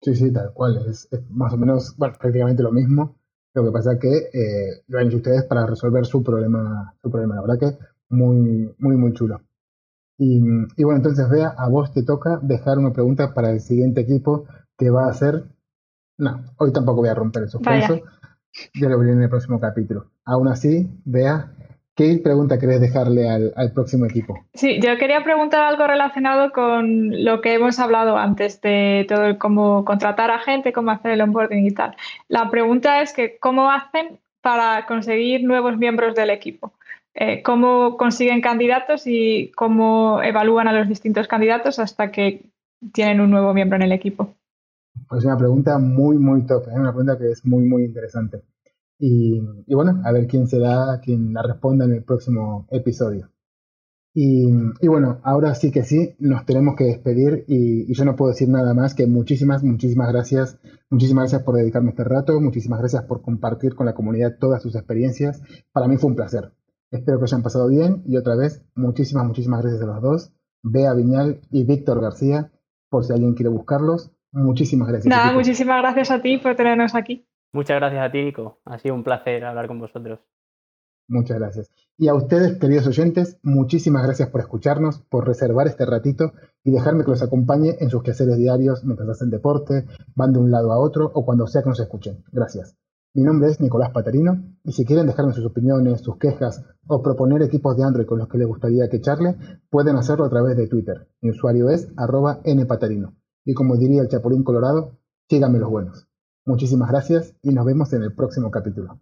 Sí, sí, tal cual. Es, más o menos, prácticamente lo mismo. Lo que pasa es que eh, lo han hecho ustedes para resolver su problema, su problema. La verdad que muy, muy, muy chulo. Y, bueno, entonces vea, a vos te toca dejar una pregunta para el siguiente equipo que va a ser... No, hoy tampoco voy a romper el suspenso. Yo lo veré en el próximo capítulo. Aún así, vea, ¿qué pregunta querés dejarle al, próximo equipo? Sí, yo quería preguntar algo relacionado con lo que hemos hablado antes de todo el cómo contratar a gente, cómo hacer el onboarding y tal. La pregunta es que, ¿cómo hacen para conseguir nuevos miembros del equipo? Eh, cómo consiguen candidatos y cómo evalúan a los distintos candidatos hasta que tienen un nuevo miembro en el equipo. Pues una pregunta muy, muy top, ¿eh? una pregunta que es muy, muy interesante. Y, bueno, a ver quién será quien la responda en el próximo episodio. Y, bueno, ahora sí que sí, nos tenemos que despedir y, y, yo no puedo decir nada más que muchísimas, muchísimas gracias. Muchísimas gracias por dedicarme este rato, muchísimas gracias por compartir con la comunidad todas sus experiencias. Para mí fue un placer. Espero que hayan pasado bien y otra vez, muchísimas, muchísimas gracias a los dos, Bea Viñal y Víctor García, por si alguien quiere buscarlos. Muchísimas gracias. Nada, muchísimas gracias a ti por tenernos aquí. Muchas gracias a ti, Nico. Ha sido un placer hablar con vosotros. Muchas gracias. Y a ustedes, queridos oyentes, muchísimas gracias por escucharnos, por reservar este ratito y dejarme que los acompañe en sus quehaceres diarios mientras hacen deporte, van de un lado a otro o cuando sea que nos escuchen. Gracias. Mi nombre es Nicolás Patarino y si quieren dejarme sus opiniones, sus quejas o proponer equipos de Android con los que les gustaría que charle, pueden hacerlo a través de Twitter. Mi usuario es arroba npatarino. Y como diría el Chapulín Colorado, síganme los buenos. Muchísimas gracias y nos vemos en el próximo capítulo.